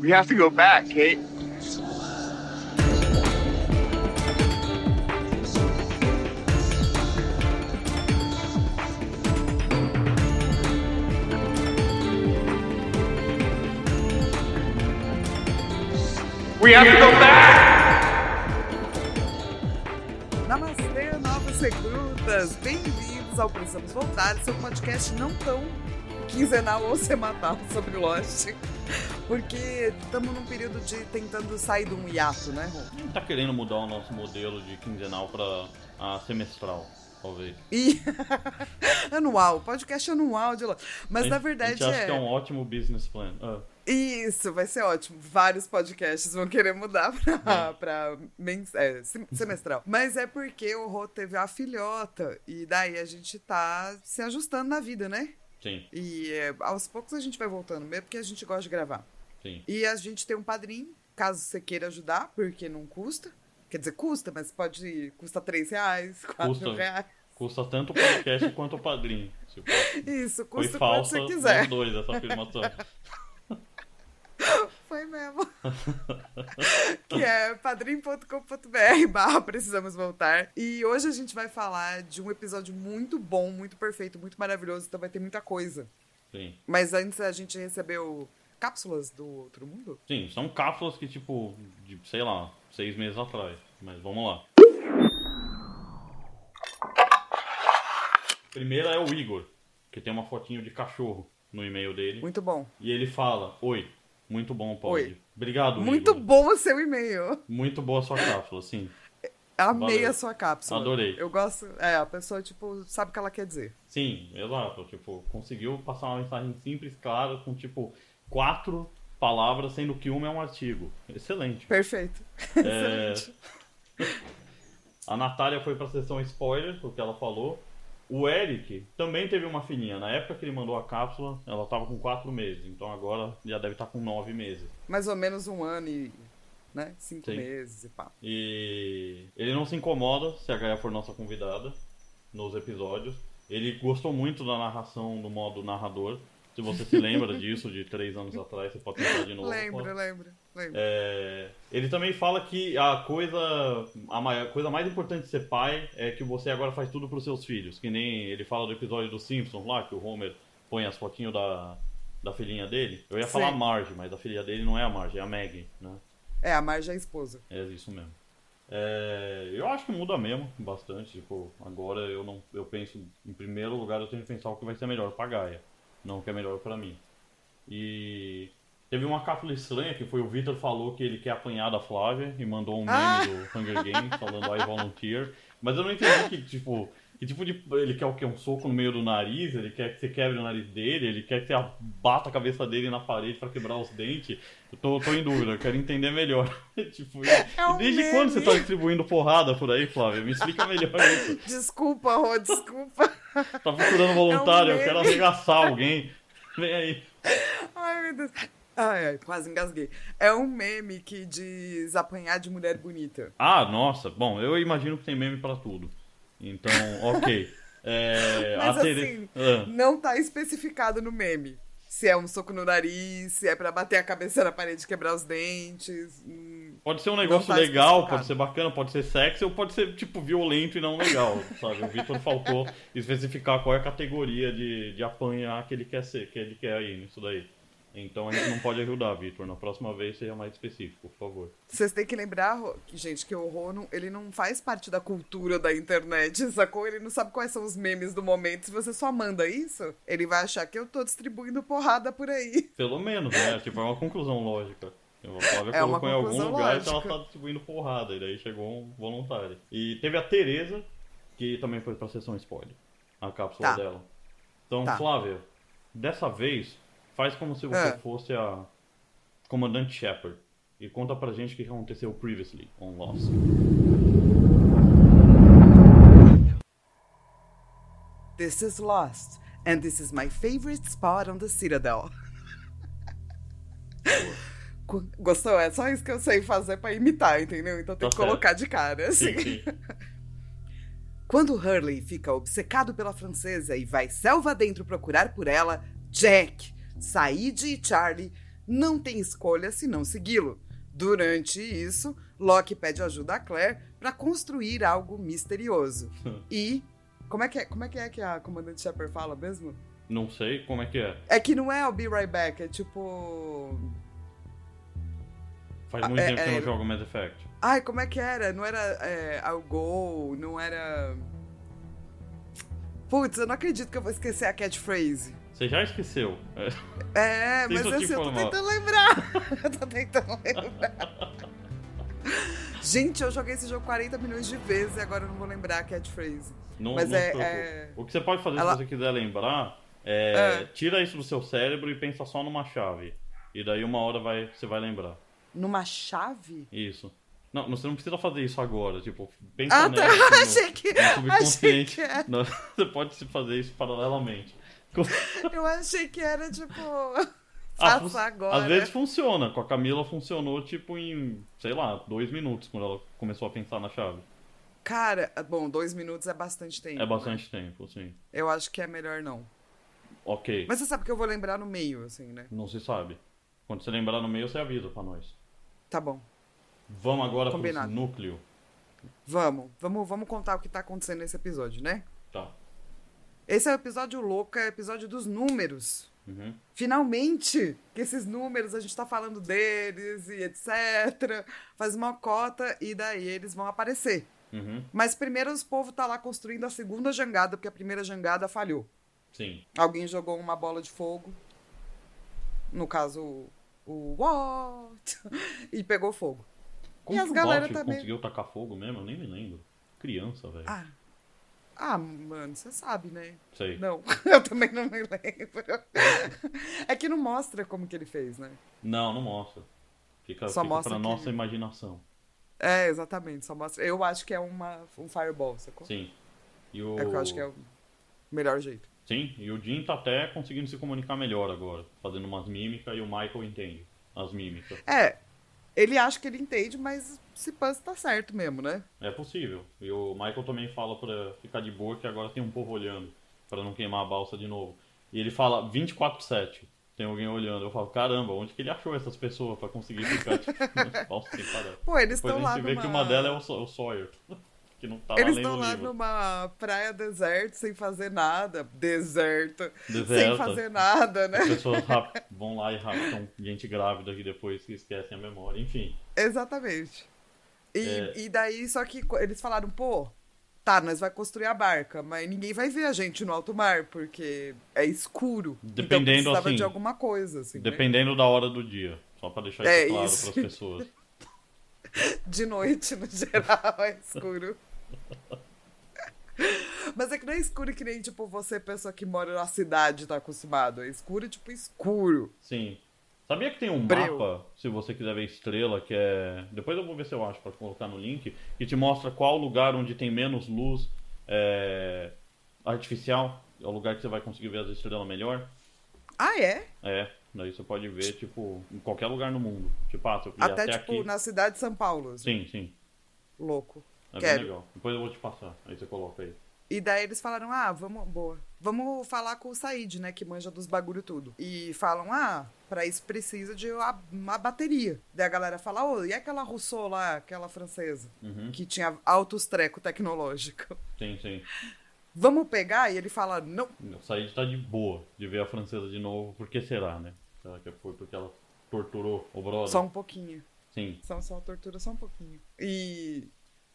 We have to go back, Kate. We have to go back! Namastê, novas recrutas! Bem-vindos ao Precisamos Voltar, seu podcast não tão quinzenal ou semanal sobre Lost. Porque estamos num período de tentando sair de um hiato, né, Rô? Não tá querendo mudar o nosso modelo de quinzenal pra a semestral, talvez. E anual, podcast anual de Lost. Mas na A verdade gente acha é. que é um ótimo business plan. Ah, Isso, vai ser ótimo. Vários podcasts vão querer mudar pra, pra mens- é, sem- semestral. Mas é porque o Rô teve a filhota. E daí a gente tá se ajustando na vida, né? sim, E é, aos poucos a gente vai voltando, mesmo porque a gente gosta de gravar. Sim. E a gente tem um padrinho, caso você queira ajudar, porque não custa. Quer dizer, custa, mas pode. Custa 3 reais, 4 Custa. reais. Custa tanto o podcast quanto o padrinho. Tipo, Isso, foi custa quanto falsa você quiser. dois essa afirmação. Foi mesmo. que é padrim.com.br barra precisamos voltar. E hoje a gente vai falar de um episódio muito bom, muito perfeito, muito maravilhoso, então vai ter muita coisa. Sim. Mas antes a gente recebeu cápsulas do outro mundo? Sim, são cápsulas que, tipo, de, sei lá, seis meses atrás. Mas vamos lá. Primeira é o Igor, que tem uma fotinho de cachorro no e-mail dele. Muito bom. E ele fala: Oi, muito bom, Pod. Oi. Obrigado, Muito Igor. bom o seu e-mail. Muito boa a sua cápsula, sim. Amei Valeu. a sua cápsula. Adorei. Eu gosto. É, a pessoa, tipo, sabe o que ela quer dizer. Sim, exato. Tipo, conseguiu passar uma mensagem simples, clara, com tipo quatro palavras, sendo que uma é um artigo. Excelente. Perfeito. É, Excelente. A Natália foi pra sessão spoiler, o que ela falou. O Eric também teve uma filhinha. Na época que ele mandou a cápsula, ela tava com quatro meses. Então agora já deve estar com nove meses. Mais ou menos um ano e. né? Cinco Sim. meses e pá. E ele não se incomoda se a Gaia for nossa convidada nos episódios. Ele gostou muito da narração do modo narrador. Se você se lembra disso de três anos atrás, você pode tentar de novo. Lembro, lembro, lembro. É, ele também fala que a coisa, a maior, coisa mais importante de ser pai é que você agora faz tudo pros seus filhos. Que nem ele fala do episódio dos Simpsons lá, que o Homer põe as fotinhos da, da filhinha dele. Eu ia Sim. falar Marge, mas a filha dele não é a Marge, é a Maggie, né? É, a Marge é a esposa. É isso mesmo. É, eu acho que muda mesmo bastante. Tipo, agora eu não, eu penso em primeiro lugar eu tenho que pensar o que vai ser melhor pra Gaia, não que é melhor pra mim. E teve uma cápsula estranha que foi o Victor falou que ele quer apanhar da Flávia e mandou um meme Ah! do Hunger Games falando I volunteer, mas eu não entendi que tipo que tipo de. Ele quer o quê? Um soco no meio do nariz? Ele quer que você quebre o nariz dele? Ele quer que você bata a cabeça dele na parede pra quebrar os dentes? Eu tô, tô em dúvida, eu quero entender melhor. tipo, É um desde meme. quando você tá distribuindo porrada por aí, Flávia? Me explica melhor isso. Desculpa, Rô, desculpa. Tá procurando voluntário, eu meme. quero arregaçar alguém. Vem aí. Ai, meu Deus. Ai, ai, quase engasguei. É um meme que diz apanhar de mulher bonita. Ah, nossa, bom, eu imagino que tem meme pra tudo. Então, ok. É, Mas Tere- assim, Ah. não tá especificado no meme. Se é um soco no nariz, se é pra bater a cabeça na parede e quebrar os dentes. hum, Pode ser um negócio tá legal, pode ser bacana, pode ser sexy ou pode ser, tipo, violento e não legal, sabe? O Vitor faltou especificar qual é a categoria de, de apanhar que ele quer ser, que ele quer aí nisso daí. Então a gente não pode ajudar, Vitor. Na próxima vez seja mais específico, por favor. Vocês têm que lembrar, gente, que o Rô, não- ele não faz parte da cultura da internet, sacou? Ele não sabe quais são os memes do momento. Se você só manda isso, ele vai achar que eu tô distribuindo porrada por aí. Pelo menos, né? Tipo, é uma conclusão lógica. A Flávia É colocou em algum conclusão lugar que ela lógica. tá distribuindo porrada, e daí chegou um voluntário. E teve a Tereza, que também foi pra sessão spoiler. A cápsula Tá. dela. Então, Tá. Flávia, dessa vez, faz como se você Ah. fosse a comandante Shepard. E conta pra gente o que aconteceu previously on Lost. This is Lost, and this is my favorite spot on the Citadel. Gostou? É só isso que eu sei fazer pra imitar, entendeu? Então tem Tá que colocar de cara, assim. Sim, sim. Quando Hurley fica obcecado pela francesa e vai selva dentro procurar por ela, Jack, Said e Charlie não tem escolha senão segui-lo. Durante isso, Loki pede ajuda a Claire para construir algo misterioso. E como é que é, como é que é que a comandante Shepard fala mesmo? Não sei como é que é. É que não é o Be Right Back, é tipo Faz muito É, tempo que eu é- não jogo Mass Effect. Ai, como é que era? Não era é, I'll go, não era. Putz, eu não acredito que eu vou esquecer a catchphrase. Você já esqueceu. É, É, mas assim, eu tô tentando lembrar. eu tô tentando lembrar. Gente, eu joguei esse jogo 40 milhões de vezes e agora eu não vou lembrar a catchphrase. Não, Mas não é- é- O que você pode fazer Ela- se você quiser lembrar é, É. tira isso do seu cérebro e pensa só numa chave. E daí uma hora vai, você vai lembrar. Numa chave? Isso. Não, você não precisa fazer isso agora. Tipo, pensa Ah, tá. nela, no- achei que. no subconsciente. que era. Não, Você pode fazer isso paralelamente. Eu achei que era tipo. Ah, Faça agora. Às vezes funciona. Com a Camila funcionou, tipo, em, sei lá, dois minutos, quando ela começou a pensar na chave. Cara, bom, dois minutos é bastante tempo. É bastante tempo, sim. Eu acho que é melhor não. Ok. Mas você sabe que eu vou lembrar no meio, assim, né? Não se sabe. Quando você lembrar no meio, você avisa pra nós. Tá bom. Vamos agora Combinado. pro núcleo. Vamos, vamos, vamos contar o que tá acontecendo nesse episódio, né? Tá. Esse é o episódio louco, é o episódio dos números. Uhum. Finalmente, que esses números, a gente tá falando deles e etc. Faz uma cota e daí eles vão aparecer. Uhum. Mas primeiro os povos tá lá construindo a segunda jangada, porque a primeira jangada falhou. Sim. Alguém jogou uma bola de fogo. No caso, o What? E pegou fogo. Como as que o galera também- conseguiu tacar fogo mesmo? Eu nem me lembro. Criança, velho. Ah. Ah, mano, você sabe, né? Sei. Não, eu também não me lembro. É que não mostra como que ele fez, né? Não, não mostra. Fica, Só fica mostra pra que- nossa imaginação. É, exatamente, só mostra. Eu acho que é uma, um fireball, sacou? Sim. E o... É que eu acho que é o melhor jeito. Sim, e o Jim tá até conseguindo se comunicar melhor agora. Fazendo umas mímicas e o Michael entende as mímicas. É, ele acha que ele entende, mas se passa tá certo mesmo, né? É possível. E o Michael também fala pra ficar de boa que agora tem um povo olhando. Pra não queimar a balsa de novo. E ele fala 24-7. Tem alguém olhando. Eu falo, caramba, onde que ele achou essas pessoas pra conseguir ficar tipo? Pô, eles estão a lá vê numa... que uma delas é o, o Sawyer. Que não tá lá Eles estão lá livro. numa praia deserta, sem fazer nada. Deserta. Sem fazer nada, né? As pessoas vão lá e raptam gente grávida que depois que esquecem a memória. Enfim. Exatamente. E, É. e daí, só que eles falaram, pô, tá, nós vai construir a barca, mas ninguém vai ver a gente no alto mar, porque é escuro. Dependendo, então assim, de alguma coisa, assim, né? Dependendo da hora do dia. Só pra deixar isso É claro isso. pras pessoas. De noite, no geral, é escuro. Mas é que não é escuro que nem, tipo, você, pessoa que mora na cidade, tá acostumado. É escuro, tipo, escuro. Sim. Sabia que tem um Breu. mapa, se você quiser ver estrela, que é. Depois eu vou ver se eu acho pra colocar no link, que te mostra qual lugar onde tem menos luz é, artificial. É o lugar que você vai conseguir ver as estrelas melhor. Ah, é? É, daí você pode ver, tipo, em qualquer lugar no mundo. Tipo, ah, se eu Até, até, tipo, aqui. na cidade de São Paulo. assim. Sim, sim. Louco. É Quero. bem legal. Depois eu vou te passar. Aí você coloca aí. E daí eles falaram, ah, vamos, boa. Vamos falar com o Said, né, que manja dos bagulho tudo. E falam, ah, pra isso precisa de uma, uma bateria. Daí a galera fala, ô, e aquela Rousseau lá, aquela francesa, Uhum. que tinha altos treco tecnológico. Sim, sim. Vamos pegar? E ele fala, não. O Said tá de boa de ver a francesa de novo. Por que será, né? Será que foi porque ela torturou o brother? Só um pouquinho. Sim. Só, só tortura só um pouquinho. E,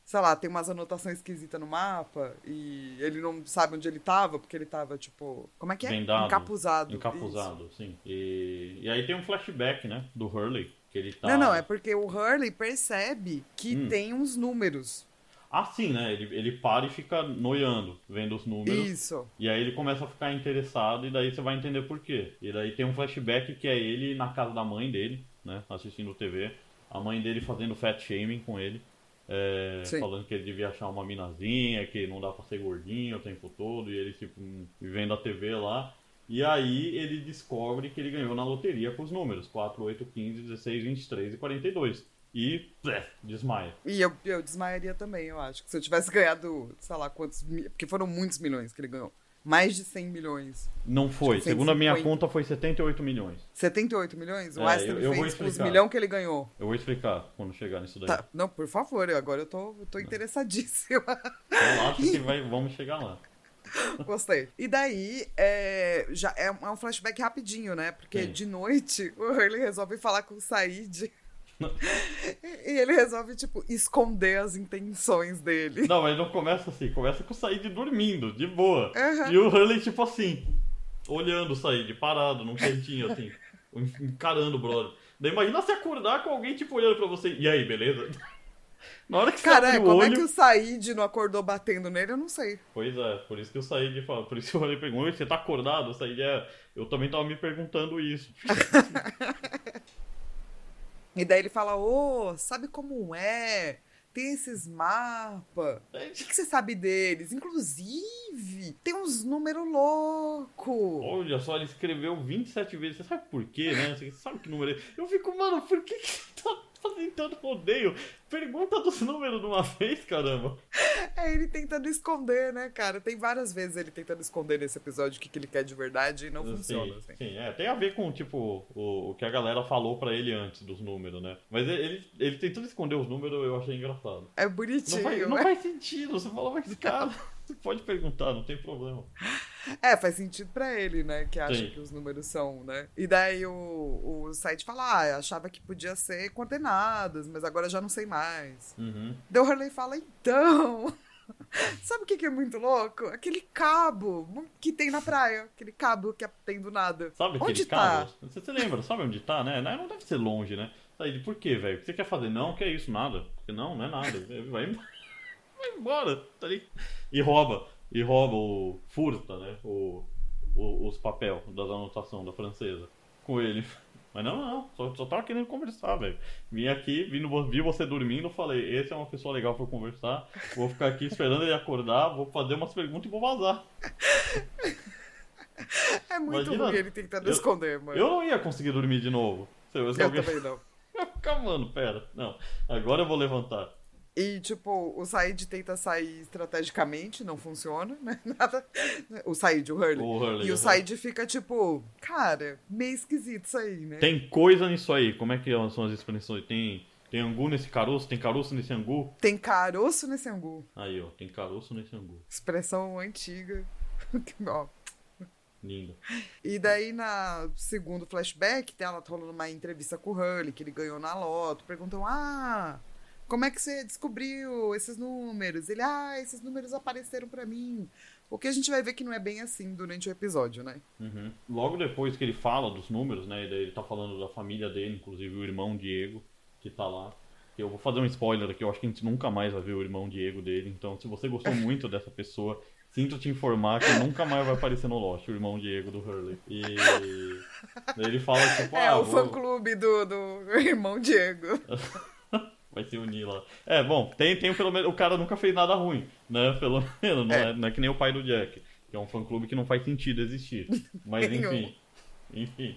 sei lá, tem umas anotações esquisitas no mapa. E ele não sabe onde ele tava, porque ele tava, tipo. Como é que é? Vendado. Encapuzado. Encapuzado, sim. E, e aí tem um flashback, né? Do Hurley. Que ele tá. Não, não, é porque o Hurley percebe que Hum. tem uns números. Ah, sim, né? Ele, ele para e fica noiando, vendo os números. Isso. E aí ele começa a ficar interessado e daí você vai entender por quê. E daí tem um flashback que é ele na casa da mãe dele, né? Assistindo TV. A mãe dele fazendo fat shaming com ele. É, falando que ele devia achar uma minazinha, que não dá pra ser gordinho o tempo todo. E ele, tipo, vendo a TV lá. E aí ele descobre que ele ganhou na loteria com os números: 4, 8, 15, 16, 23 e 42. E plé, desmaia. E eu, eu desmaiaria também, eu acho. Que se eu tivesse ganhado, sei lá quantos. Porque foram muitos milhões que ele ganhou. Mais de 100 milhões. Não foi. Tipo, Segundo a minha 150. conta, foi 78 milhões. 78 milhões? O É, Aston eu- eu fez os milhões que ele ganhou. Eu vou explicar quando chegar nisso daí. Tá, não, por favor, agora eu tô, eu tô interessadíssima. Eu acho que vai, vamos chegar lá. Gostei. E daí, é, já é um é um flashback rapidinho, né? Porque Sim. de noite o Hurley resolve falar com o Said. E ele resolve, tipo, esconder as intenções dele. Não, mas não começa assim. Começa com o Said dormindo, de boa. Aham. E o Hurley, tipo assim, olhando o Said, parado, num cantinho, assim, encarando o brother. Daí imagina se acordar com alguém, tipo, olhando pra você. E aí, beleza? Na hora que você Cara, o como olho... é que o Said não acordou batendo nele? Eu não sei. Pois é, por isso que o Said fala, por isso que o Hurley pergunta, "Oi, você tá acordado? O Said é... Eu também tava me perguntando isso. E daí ele fala: Ô, sabe como é? Tem esses mapas. O que, que você sabe deles? Inclusive, tem uns números loucos. Olha só, ele escreveu 27 vezes. Você sabe por quê, né? Você sabe que número é? Eu fico, mano, por que que tá fazendo tanto rodeio? Pergunta dos números de uma vez, caramba. É ele tentando esconder, né, cara? Tem várias vezes ele tentando esconder nesse episódio o que, que ele quer de verdade e não funciona. Sim, Assim. sim, é, tem a ver com, tipo, o, o que a galera falou pra ele antes dos números, né? Mas ele, ele, tentando esconder os números, eu achei engraçado. É Não bonitinho, faz, não né? faz sentido, você fala, mas cara, você pode perguntar, não tem problema. É, faz sentido pra ele, né? Que acha Sim. que os números são, né? E daí o, o site fala, ah, achava que podia ser coordenadas, mas agora já não sei mais. Uhum. Daí o Hurley fala, então. Sabe o que, que é muito louco? Aquele cabo que tem na praia. Aquele cabo que tem do nada. Sabe aquele Onde cabo? tá? Você, você lembra? Sabe onde tá, né? Não deve ser longe, né? Aí, por quê, velho? O que você quer fazer? Não, que é isso, nada. Porque não, não é nada. Vai embora. Vai embora. Tá ali. E rouba. E rouba o. Furta, né? O, o- os papel das anotações da francesa. Com ele. Mas não, não. Só, só tava querendo conversar, velho. Vim aqui, vi, no- vi você dormindo, falei, esse é uma pessoa legal pra conversar. Vou ficar aqui esperando ele acordar, vou fazer umas perguntas e vou vazar. É muito Imagina, ruim ele tentando eu- esconder, mano. Eu não ia conseguir dormir de novo. Se, se Eu alguém... também não. Eu ficar, mano, pera. Não, agora eu vou levantar. E, tipo, o Said tenta sair estrategicamente, não funciona, né? Nada. O Said, o Hurley. O Hurley, e o. Said fica, tipo, cara, meio esquisito isso aí, né? Tem coisa nisso aí. Como é que são as expressões? Tem, tem angu nesse caroço? Tem caroço nesse angu? Tem caroço nesse angu. Aí, ó. Tem caroço nesse angu. Expressão antiga. Ó. Lindo. E daí, na segundo flashback, tem ela rolando uma entrevista com o Hurley, que ele ganhou na loto. Perguntam, ah, como é que você descobriu esses números? Ele, ah, esses números apareceram pra mim. O que a gente vai ver que não é bem assim durante o episódio, né? Uhum. Logo depois que ele fala dos números, né? Ele tá falando da família dele, inclusive o irmão Diego, que tá lá. Eu vou fazer um spoiler aqui, eu acho que a gente nunca mais vai ver o irmão Diego dele. Então, se você gostou muito dessa pessoa, sinto te informar que nunca mais vai aparecer no Lost, o irmão Diego do Hurley. E ele fala, tipo, é, ah, o vou- fã-clube do, do irmão Diego. vai se unir lá. É, bom, tem, tem pelo menos. O cara nunca fez nada ruim, né? Pelo menos, não é, É. não é que nem o pai do Jack, que é um fã-clube que não faz sentido existir. Mas enfim. Enfim.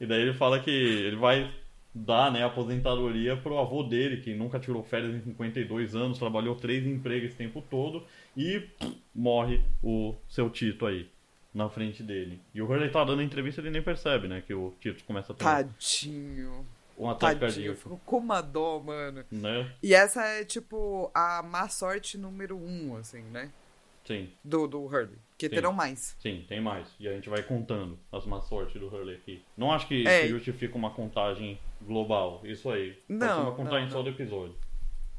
E daí ele fala que ele vai dar, né, aposentadoria pro avô dele, que nunca tirou férias em 52 anos, trabalhou três empregos esse tempo todo, e pff, morre o seu Tito aí. Na frente dele. E o Hurley tá dando entrevista e ele nem percebe, né? Que o Tito começa a ter Tadinho. Um ataque Tadinho. cardíaco. Ficou com uma dó, mano. Né? E essa é, tipo, a má sorte número um, assim, né? Sim. Do, do Hurley. Que Sim. terão mais. Sim, tem mais. E a gente vai contando as má sortes do Hurley aqui. Não acho que, É. que justifica uma contagem global. Isso aí. Não, uma contagem não, só não. do episódio.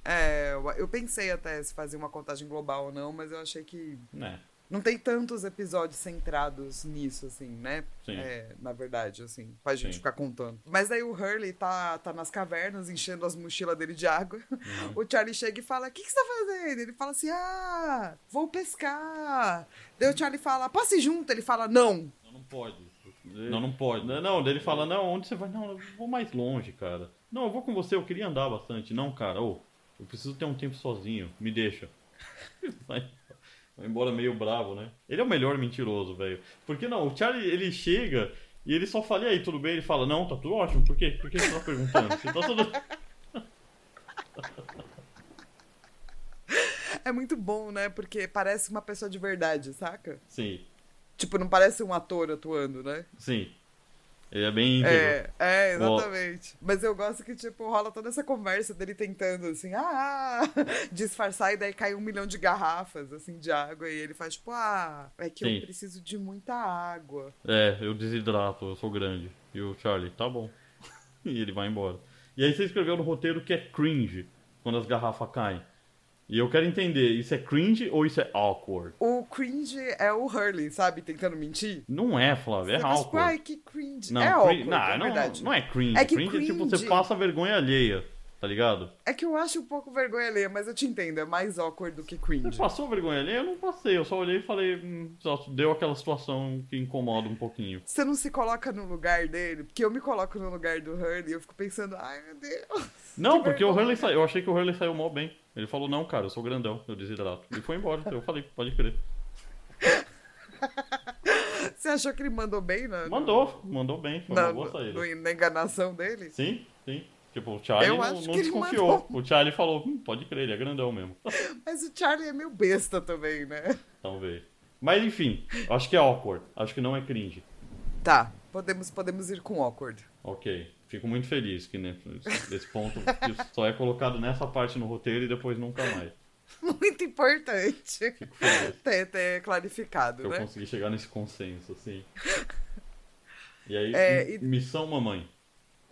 É, eu- eu pensei até se fazer uma contagem global ou não, mas eu achei que Né? Não tem tantos episódios centrados nisso, assim, né? Sim. É, na verdade, assim, pra gente Sim. ficar contando. Mas daí o Hurley tá, tá nas cavernas, enchendo as mochilas dele de água. Uhum. O Charlie chega e fala: O que, que você tá fazendo? Ele fala assim: Ah, vou pescar. Daí o Charlie fala: Posso ir junto? Ele fala: Não. Não, não pode. Não, não pode. Não, ele fala, não, onde você vai? Não, eu vou mais longe, cara. Não, eu vou com você, eu queria andar bastante. Não, cara, ô, eu preciso ter um tempo sozinho, me deixa. Vai, vai embora meio bravo, né? Ele é o melhor mentiroso, velho. Porque não, o Charlie, ele chega e ele só fala, e aí, tudo bem? Ele fala, não, tá tudo ótimo. Por quê? Por que você tá perguntando? Você tá tudo... É muito bom, né? Porque parece uma pessoa de verdade, saca? Sim. Tipo, não parece um ator atuando, né? Sim. Ele é bem íntegro. É, é, exatamente. Mas eu gosto que, tipo, rola toda essa conversa dele tentando, assim, ah, disfarçar e daí cai um milhão de garrafas, assim, de água. E ele faz, tipo, ah, é que Sim. eu preciso de muita água. É, eu desidrato, eu sou grande. E o Charlie, tá bom. e ele vai embora. E aí você escreveu no roteiro que é cringe quando as garrafas caem. E eu quero entender, isso é cringe ou isso é awkward? O cringe é o Hurley, sabe? Tentando mentir. Não é, Flávio, é Você tipo, awkward. ai, que cringe. Não, é awkward, não, é não, não é cringe. É que cringe, é tipo cringe- você passa vergonha alheia, tá ligado? É que eu acho um pouco vergonha alheia, mas eu te entendo, é mais awkward do que Você cringe. passou vergonha alheia? Eu não passei, eu só olhei e falei, hum, só deu aquela situação que incomoda um pouquinho. Você não se coloca no lugar dele, porque eu me coloco no lugar do Hurley e eu fico pensando, ai meu Deus. Não, que porque o vergonha. Hurley saiu, eu achei que o Hurley saiu mal bem. Ele falou, não, cara, eu sou grandão, eu desidrato. E foi embora. Eu falei, pode crer. Você achou que ele mandou bem na, Mandou, mandou bem, foi na, uma boa saída. na enganação dele? Sim, sim. Tipo, o Charlie Eu não, não desconfiou. mandou. O Charlie falou, hum, pode crer, ele é grandão mesmo. Mas o Charlie é meio besta também, né? Talvez. Mas enfim, acho que é awkward. Acho que não é cringe. Tá, podemos, podemos ir com awkward. Ok. Fico muito feliz que né, esse ponto só é colocado nessa parte no roteiro e depois nunca mais. Muito importante Fico feliz ter, ter clarificado, que eu né? consegui chegar nesse consenso, assim. E aí, É, e- missão mamãe.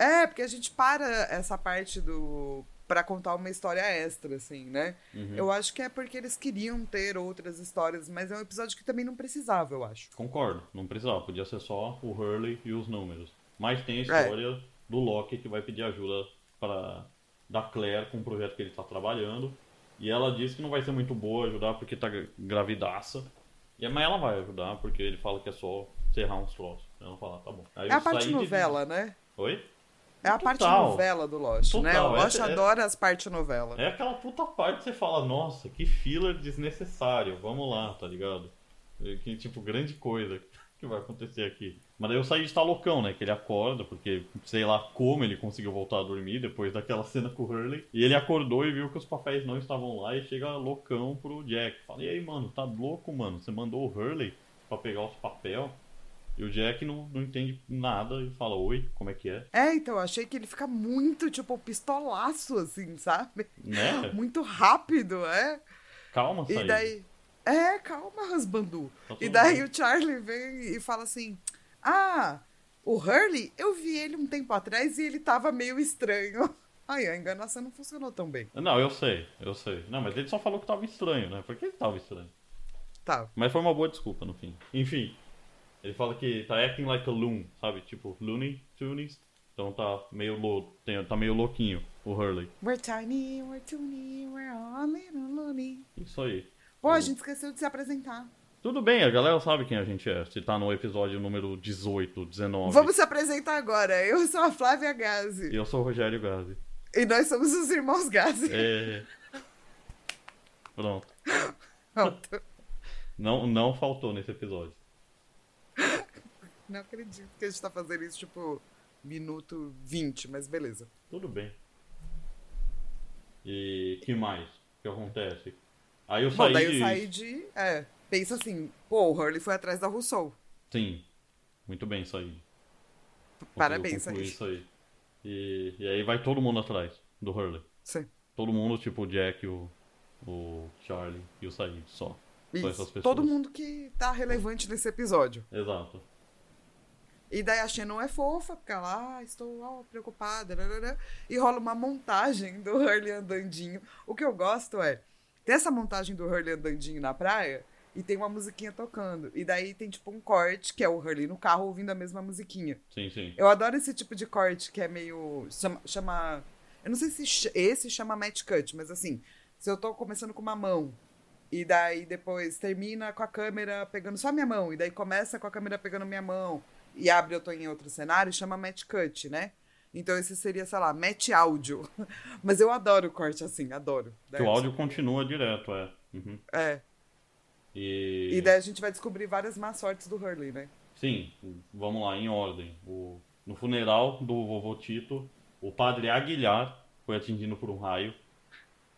É, porque a gente para essa parte do. pra contar uma história extra, assim, né? Uhum. Eu acho que é porque eles queriam ter outras histórias, mas é um episódio que também não precisava, eu acho. Concordo, não precisava, podia ser só o Hurley e os números. Mas tem a É. história do Loki que vai pedir ajuda para da Claire com o projeto que ele está trabalhando. E ela diz que não vai ser muito boa ajudar porque tá gra- gravidaça. E, mas ela vai ajudar porque ele fala que é só serrar uns troços. Ela fala, tá bom. Aí É a parte de- novela, né? Oi? É a parte Total. novela do Lost, né? Total, O Lost essa é- adora as partes novela. É aquela puta parte que você fala, nossa, que filler desnecessário, vamos lá, tá ligado? Que tipo, grande coisa que vai acontecer aqui. Mas daí eu saí de estar loucão, né? Que ele acorda, porque sei lá como ele conseguiu voltar a dormir depois daquela cena com o Hurley. E ele acordou e viu que os papéis não estavam lá e chega loucão pro Jack. Fala, e aí, mano, tá louco, mano? Você mandou o Hurley pra pegar os papel? E o Jack não, não entende nada e fala, oi, como é que é? É, então, eu achei que ele fica muito, tipo, pistolaço, assim, sabe? Né? Muito rápido, é. Calma, E Said. daí. É, calma, Rasbandu. Tá E daí bem. o Charlie vem e fala assim: Ah, o Hurley, eu vi ele um tempo atrás e ele tava meio estranho. Ai, a enganação não funcionou tão bem. Não, eu sei, eu sei. Não, mas ele só falou que tava estranho, né? Por que ele tava estranho? Tá. Mas foi uma boa desculpa no fim. Enfim, ele fala que tá acting like a loon, sabe? Tipo, Looney Tunes. Então tá meio louco, tá meio louquinho o Hurley. We're tiny, we're toony, we're all little loony. Isso aí. Pô, a gente esqueceu de se apresentar. Tudo bem, a galera sabe quem a gente é. Se tá no episódio número 18, 19. Vamos se apresentar agora. Eu sou a Flávia Gazi. E eu sou o Rogério Gazi. E nós somos os irmãos Gazi. É... Pronto. Pronto. Não, não faltou nesse episódio. Não acredito que a gente tá fazendo isso, tipo, minuto 20, mas beleza. Tudo bem. E que mais que acontece? Aí eu saí Bom, daí eu de... saí de. É, pensa assim, pô, o Hurley foi atrás da Rousseau. Sim, muito bem Said. Parabéns, Said. isso aí. E, e aí vai todo mundo atrás do Hurley. Sim. Todo mundo, tipo o Jack, o, o Charlie e o Said, só. Isso. Todo mundo que tá relevante nesse episódio. Exato. E daí a Shannon é fofa, fica lá, ah, estou ó, preocupada, larará, e rola uma montagem do Hurley andandinho. O que eu gosto é, tem essa montagem do Hurley andandinho na praia, e tem uma musiquinha tocando. E daí tem tipo um corte, que é o Hurley no carro ouvindo a mesma musiquinha. Sim, sim. Eu adoro esse tipo de corte que é meio. Chama. chama- eu não sei se esse chama match cut, mas assim, se eu tô começando com uma mão, e daí depois termina com a câmera pegando só minha mão, e daí começa com a câmera pegando minha mão, e abre eu tô em outro cenário, chama match cut, né? Então esse seria, sei lá, match áudio. mas eu adoro o corte assim, adoro. Daí o áudio continua direto, é. Uhum. É. E... E daí a gente vai descobrir várias más sortes do Hurley, né? Sim, vamos lá, em ordem. O... No funeral do vovô Tito, o padre Aguilhar foi atingido por um raio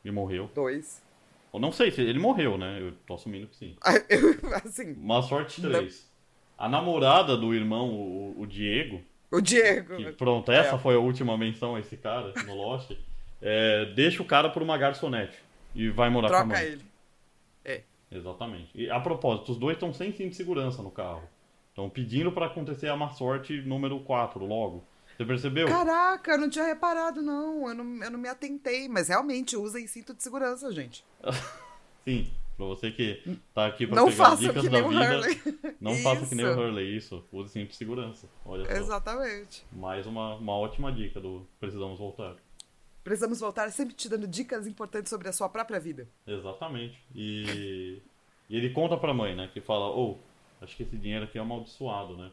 e morreu. Dois. Eu não sei se ele morreu, né? Eu tô assumindo que sim. Eu, assim, Má sorte Não. 3. A namorada do irmão, o, o Diego, O Diego. que, pronto, essa É. foi a última menção a esse cara no Lost, é, deixa o cara por uma garçonete e vai morar com a Troca mãe. ele. É. Exatamente. E a propósito, os dois estão sem cinto de segurança no carro. Estão pedindo pra acontecer a má sorte número 4 logo. Você percebeu? Caraca, eu não tinha reparado, não. Eu não, eu não me atentei. Mas realmente, usem cinto de segurança, gente. Sim. Pra você que tá aqui pra Não pegar dicas da vida, Hurley. não faça que nem o Isso. Hurley, isso. Use cinto de segurança. Olha só. Exatamente. Mais uma, uma ótima dica do Precisamos Voltar. Precisamos voltar sempre te dando dicas importantes sobre a sua própria vida. Exatamente. E, e ele conta pra mãe, né? Que fala, ô, acho que esse dinheiro aqui é amaldiçoado, né?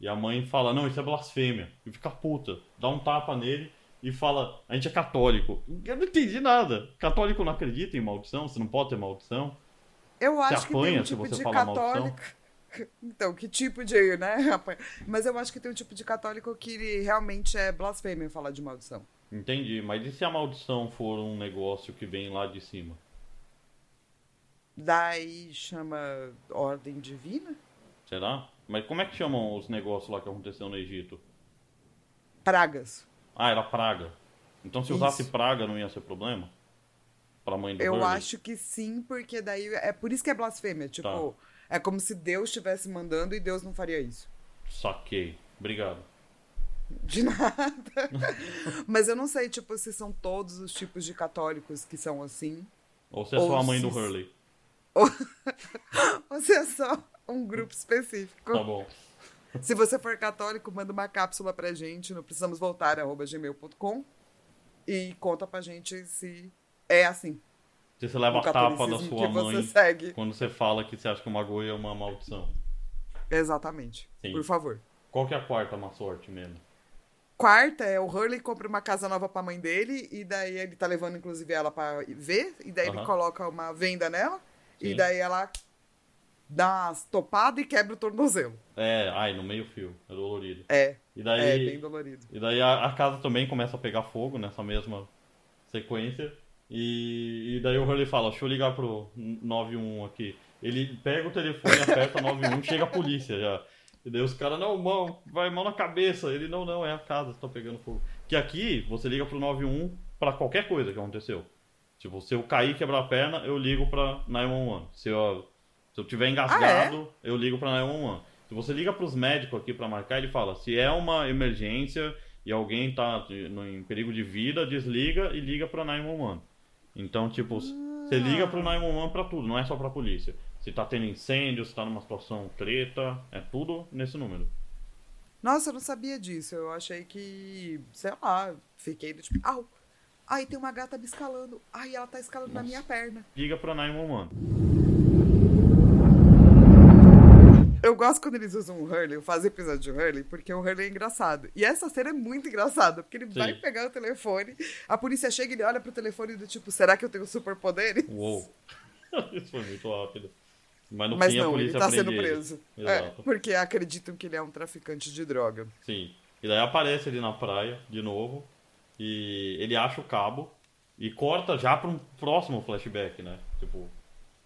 E a mãe fala, não, isso é blasfêmia. E fica puta. Dá um tapa nele e fala, a gente é católico. Eu não entendi nada. Católico não acredita em maldição, você não pode ter maldição. Eu acho que tem um tipo de católico. Então, que tipo de, né? Mas eu acho que tem um tipo de católico que realmente é blasfêmia falar de maldição. Entendi, mas e se a maldição for um negócio que vem lá de cima? Daí chama ordem divina? Será? Mas como é que chamam os negócios lá que aconteceu no Egito? Pragas. Ah, era praga. Então se usasse Isso. praga não ia ser problema? Pra mãe do Eu acho que sim, porque daí é por isso que é blasfêmia. Tipo, Tá. é como se Deus estivesse mandando e Deus não faria isso. Saquei. Obrigado. De nada. Mas eu não sei, tipo, se são todos os tipos de católicos que são assim. Ou se é Ou só a mãe do se- Hurley. Ou se é só um grupo específico. Tá bom. Se você for católico, manda uma cápsula pra gente no precisamosvoltar.gmail.com e conta pra gente se é assim. Se você leva a tapa da sua mãe você quando você fala que você acha que uma agulha é uma maldição. Exatamente. Sim. Por favor. Qual que é a quarta má sorte mesmo? Quarta é o Hurley compra uma casa nova pra mãe dele e daí ele tá levando inclusive ela pra ver e daí ele Aham. coloca uma venda nela e Sim. daí ela dá umas topadas e quebra o tornozelo. É, ai, no meio fio. É dolorido. É, E é daí, bem dolorido. e daí a, a casa também começa a pegar fogo nessa mesma sequência. E, e daí o Hurley fala, deixa eu ligar pro 91 aqui. Ele pega o telefone, aperta 91, chega a polícia já. E daí os caras, não, mão, vai mão na cabeça. Ele, não, não, é a casa tá pegando fogo. Que aqui, você liga pro 91 pra qualquer coisa que aconteceu. Tipo, se eu cair e quebrar a perna, eu ligo pra 911. Se eu, se eu tiver engasgado, eu ligo pra 911. Se você liga pros médicos aqui pra marcar, ele fala, se é uma emergência e alguém tá em perigo de vida, desliga e liga pra 911. Então, tipo, você liga pro 911 pra tudo, não é só pra polícia. Se tá tendo incêndio, se tá numa situação treta, é tudo nesse número. Nossa, eu não sabia disso. Eu achei que, sei lá, fiquei do tipo, au. Ai, tem uma gata me escalando. Ai, ela tá escalando na Nossa. minha perna. Liga pra 911. Eu gosto quando eles usam o Hurley, eu faço episódio de Hurley, porque o Hurley é engraçado. E essa cena é muito engraçada, porque ele Sim. vai pegar o telefone, a polícia chega e ele olha pro telefone do tipo, será que eu tenho superpoderes? Uou. Isso foi muito rápido. Mas no Mas fim a não, ele polícia tá prende sendo ele. preso. É, porque acreditam que ele é um traficante de droga. Sim. E daí aparece ele na praia, de novo, e ele acha o cabo e corta já pra um próximo flashback, né? Tipo,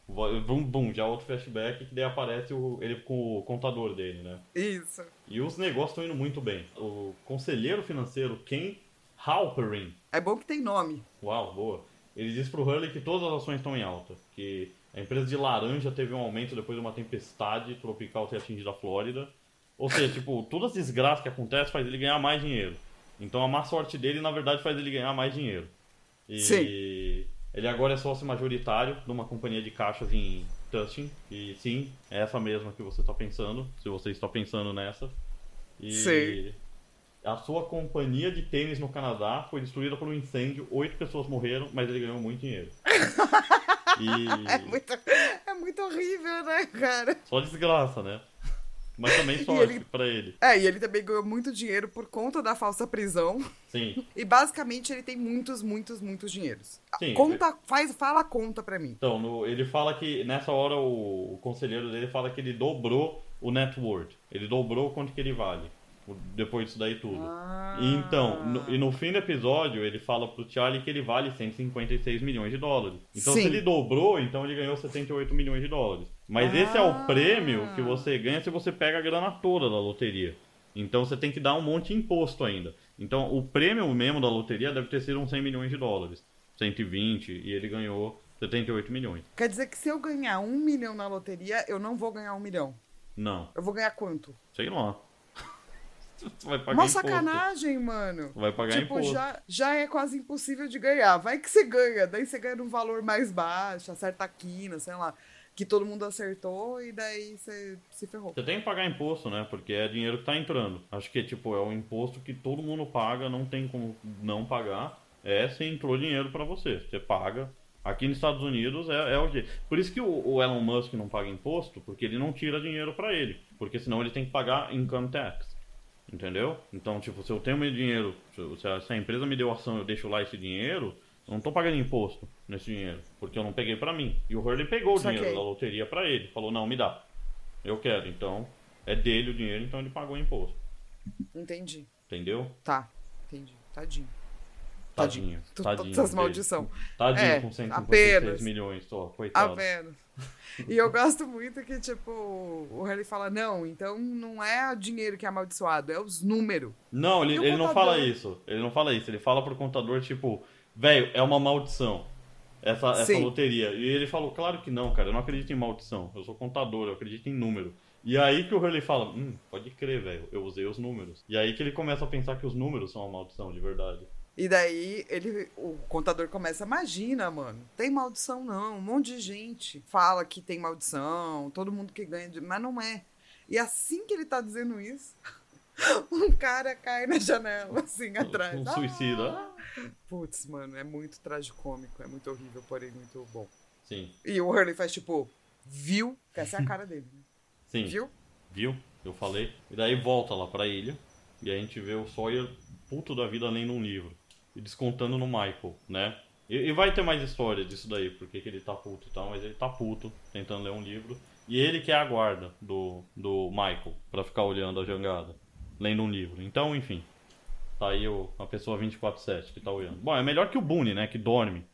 bum, bum, já outro flashback, que daí aparece o, ele com o contador dele, né? Isso. E os negócios estão indo muito bem. O conselheiro financeiro Ken Halperin, É bom que tem nome. uau, boa, ele diz pro Hurley que todas as ações estão em alta, que a empresa de laranja teve um aumento depois de uma tempestade tropical ter atingido a Flórida. Ou seja, tipo, todas as desgraças que acontecem faz ele ganhar mais dinheiro. Então a má sorte dele, na verdade, faz ele ganhar mais dinheiro. E Sim. Ele agora é sócio majoritário de uma companhia de caixas em Tustin. E sim, é essa mesma que você está pensando, se você está pensando nessa. E Sim. a sua companhia de tênis no Canadá foi destruída por um incêndio, oito pessoas morreram, mas ele ganhou muito dinheiro. E É muito, é muito horrível, né, cara? só desgraça, né? Mas também sorte ele- pra ele. É, e ele também ganhou muito dinheiro por conta da falsa prisão. Sim. E basicamente ele tem muitos, muitos, muitos dinheiros. Sim. Conta, faz, fala a conta pra mim. Então, no- ele fala que nessa hora o, o conselheiro dele fala que ele dobrou o net worth. Ele dobrou quanto que ele vale. depois disso daí tudo. Ah. E então, no, e no fim do episódio, ele fala pro Charlie que ele vale 156 milhões de dólares. Então, Sim. se ele dobrou, então ele ganhou 78 milhões de dólares. Mas esse é Ah. o prêmio que você ganha se você pega a grana toda da loteria. Então, você tem que dar um monte de imposto ainda. Então, o prêmio mesmo da loteria deve ter sido uns 100 milhões de dólares. 120, e ele ganhou 78 milhões. Quer dizer que se eu ganhar um milhão na loteria, eu não vou ganhar um milhão. Não, Eu vou ganhar quanto? sei lá. Vai pagar Uma imposto. sacanagem, mano. Vai pagar tipo, imposto. já, já é quase impossível de ganhar. Vai que você ganha, daí você ganha num valor mais baixo, acerta a quina, sei lá, que todo mundo acertou e daí você se ferrou. Você tem que pagar imposto, né? Porque é dinheiro que tá entrando. Acho que tipo, é o imposto que todo mundo paga, não tem como não pagar. É se entrou dinheiro pra você. Você paga. Aqui nos Estados Unidos é, é o jeito. Por isso que o, o Elon Musk não paga imposto, porque ele não tira dinheiro pra ele. Porque senão ele tem que pagar income tax. Entendeu? Então, tipo, se eu tenho meu dinheiro, se a, se a empresa me deu ação eu deixo lá esse dinheiro, eu não tô pagando imposto nesse dinheiro. Porque eu não peguei pra mim. E o Hurley pegou o Saquei. dinheiro da loteria pra ele. Falou, não, me dá. Eu quero. Então, é dele o dinheiro, então ele pagou o imposto. Entendi. Entendeu? Tá, entendi. Tadinho. Tadinho. Tadinho. Essas dele. maldição. Tadinho É, com 156 apenas. milhões só. Coitado. Apenas. E eu gosto muito que, tipo, o Harry fala, não, então não é o dinheiro que é amaldiçoado, é os números. Não, ele, E o ele não fala isso. Ele não fala isso. Ele fala pro contador, tipo, velho, é uma maldição. Essa, essa loteria. E ele falou, claro que não, cara. Eu não acredito em maldição. Eu sou contador, eu acredito em número. E aí que o Hurley fala, hum, pode crer, velho. Eu usei os números. E aí que ele começa a pensar que os números são uma maldição, de verdade. E daí ele, o contador começa, imagina, mano, tem maldição não, um monte de gente fala que tem maldição, todo mundo que ganha, de... mas não é. E assim que ele tá dizendo isso, um cara cai na janela, assim, atrás. Um suicida. Ah! Putz, mano, é muito tragicômico, é muito horrível, porém muito bom. Sim, E o Hurley faz tipo, viu? Que essa é a cara dele, né? sim. Viu? Viu? Eu falei. E daí volta lá pra ilha. E a gente vê o Sawyer puto da vida lendo um livro. E descontando no Michael, né? E, e vai ter mais história disso daí, porque que ele tá puto e tal, mas ele tá puto, tentando ler um livro. E ele que é a guarda do, do Michael, pra ficar olhando a jangada, lendo um livro. Então, enfim. Tá aí o, a pessoa 24-7 que tá olhando. Bom, é melhor que o Boone, né? Que dorme.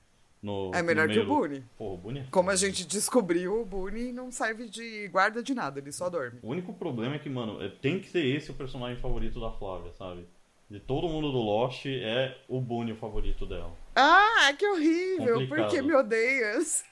No, É melhor no que o do- Boone. Pô, o Boone é Como a gente descobriu, o Boone não serve de guarda de nada, ele só dorme. O único problema é que, mano, é- tem que ser esse o personagem favorito da Flávia, sabe? De todo mundo do Lost, é o Boone o favorito dela. Ah, que horrível! Por Complicado. que me odeias?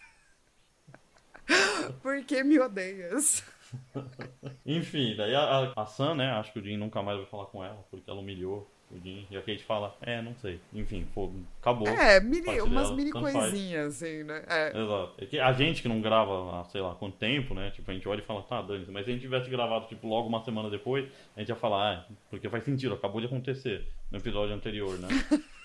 Por que me odeias? Enfim, daí a, a, Sam, né? Acho que o Jim nunca mais vai falar com ela, porque ela humilhou o Jim. E a Kate fala, é, não sei. Enfim, pô, acabou. É, mini, umas dela, mini faz. coisinhas, assim, né? É. Exato. É que a gente que não grava há, sei lá, quanto tempo, né? Tipo, a gente olha e fala, tá, dane Mas se a gente tivesse gravado, tipo, logo uma semana depois, a gente ia falar, ah, porque faz sentido, acabou de acontecer no episódio anterior, né?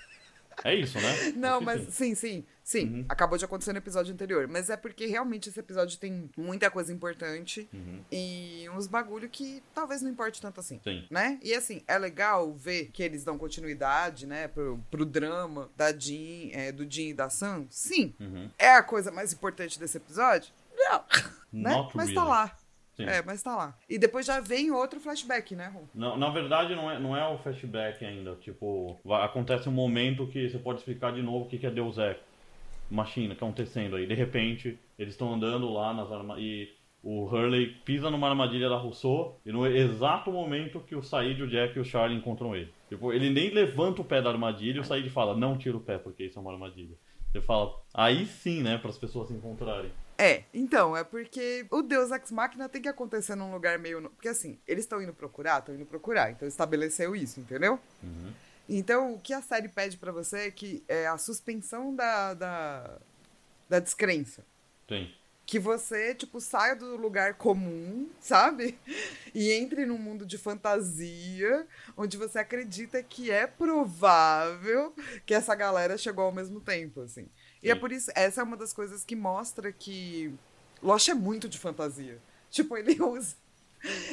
é isso, né? Não, Acho mas sim. sim, sim. Uhum. Acabou de acontecer no episódio anterior. Mas é porque realmente esse episódio tem muita coisa importante Uhum. e uns bagulho que talvez não importe tanto assim. Sim. Né? E assim, é legal ver que eles dão continuidade, né, pro, pro drama da Jean, é, do Jean e da Sam. Sim. Uhum. É a coisa mais importante desse episódio? Não. Né? Mas really. tá lá. Sim. É, mas tá lá. E depois já vem outro flashback, né, Ron? Não, na verdade, não é, não é o flashback ainda. Tipo, vai- acontece um momento que você pode explicar de novo o que, que é Deus Ex. Machina, que acontecendo aí. De repente, eles estão andando lá nas arma e o Hurley pisa numa armadilha da Rousseau e no exato momento que o Said, o Jack e o Charlie encontram ele. Tipo, ele nem levanta o pé da armadilha e o Said fala, não tira o pé, porque isso é uma armadilha. Você fala, aí sim, né, para as pessoas se encontrarem. É, então, é porque o Deus Ex Machina tem que acontecer num lugar meio. no- Porque assim, eles estão indo procurar, estão indo procurar, então estabeleceu isso, entendeu? Uhum. Então, o que a série pede pra você é que é a suspensão da, da, da descrença. Sim. Que você, tipo, saia do lugar comum, sabe? E entre num mundo de fantasia, onde você acredita que é provável que essa galera chegou ao mesmo tempo, assim. E é Sim. por isso, essa é uma das coisas que mostra que Lost é muito de fantasia. Tipo, ele usa.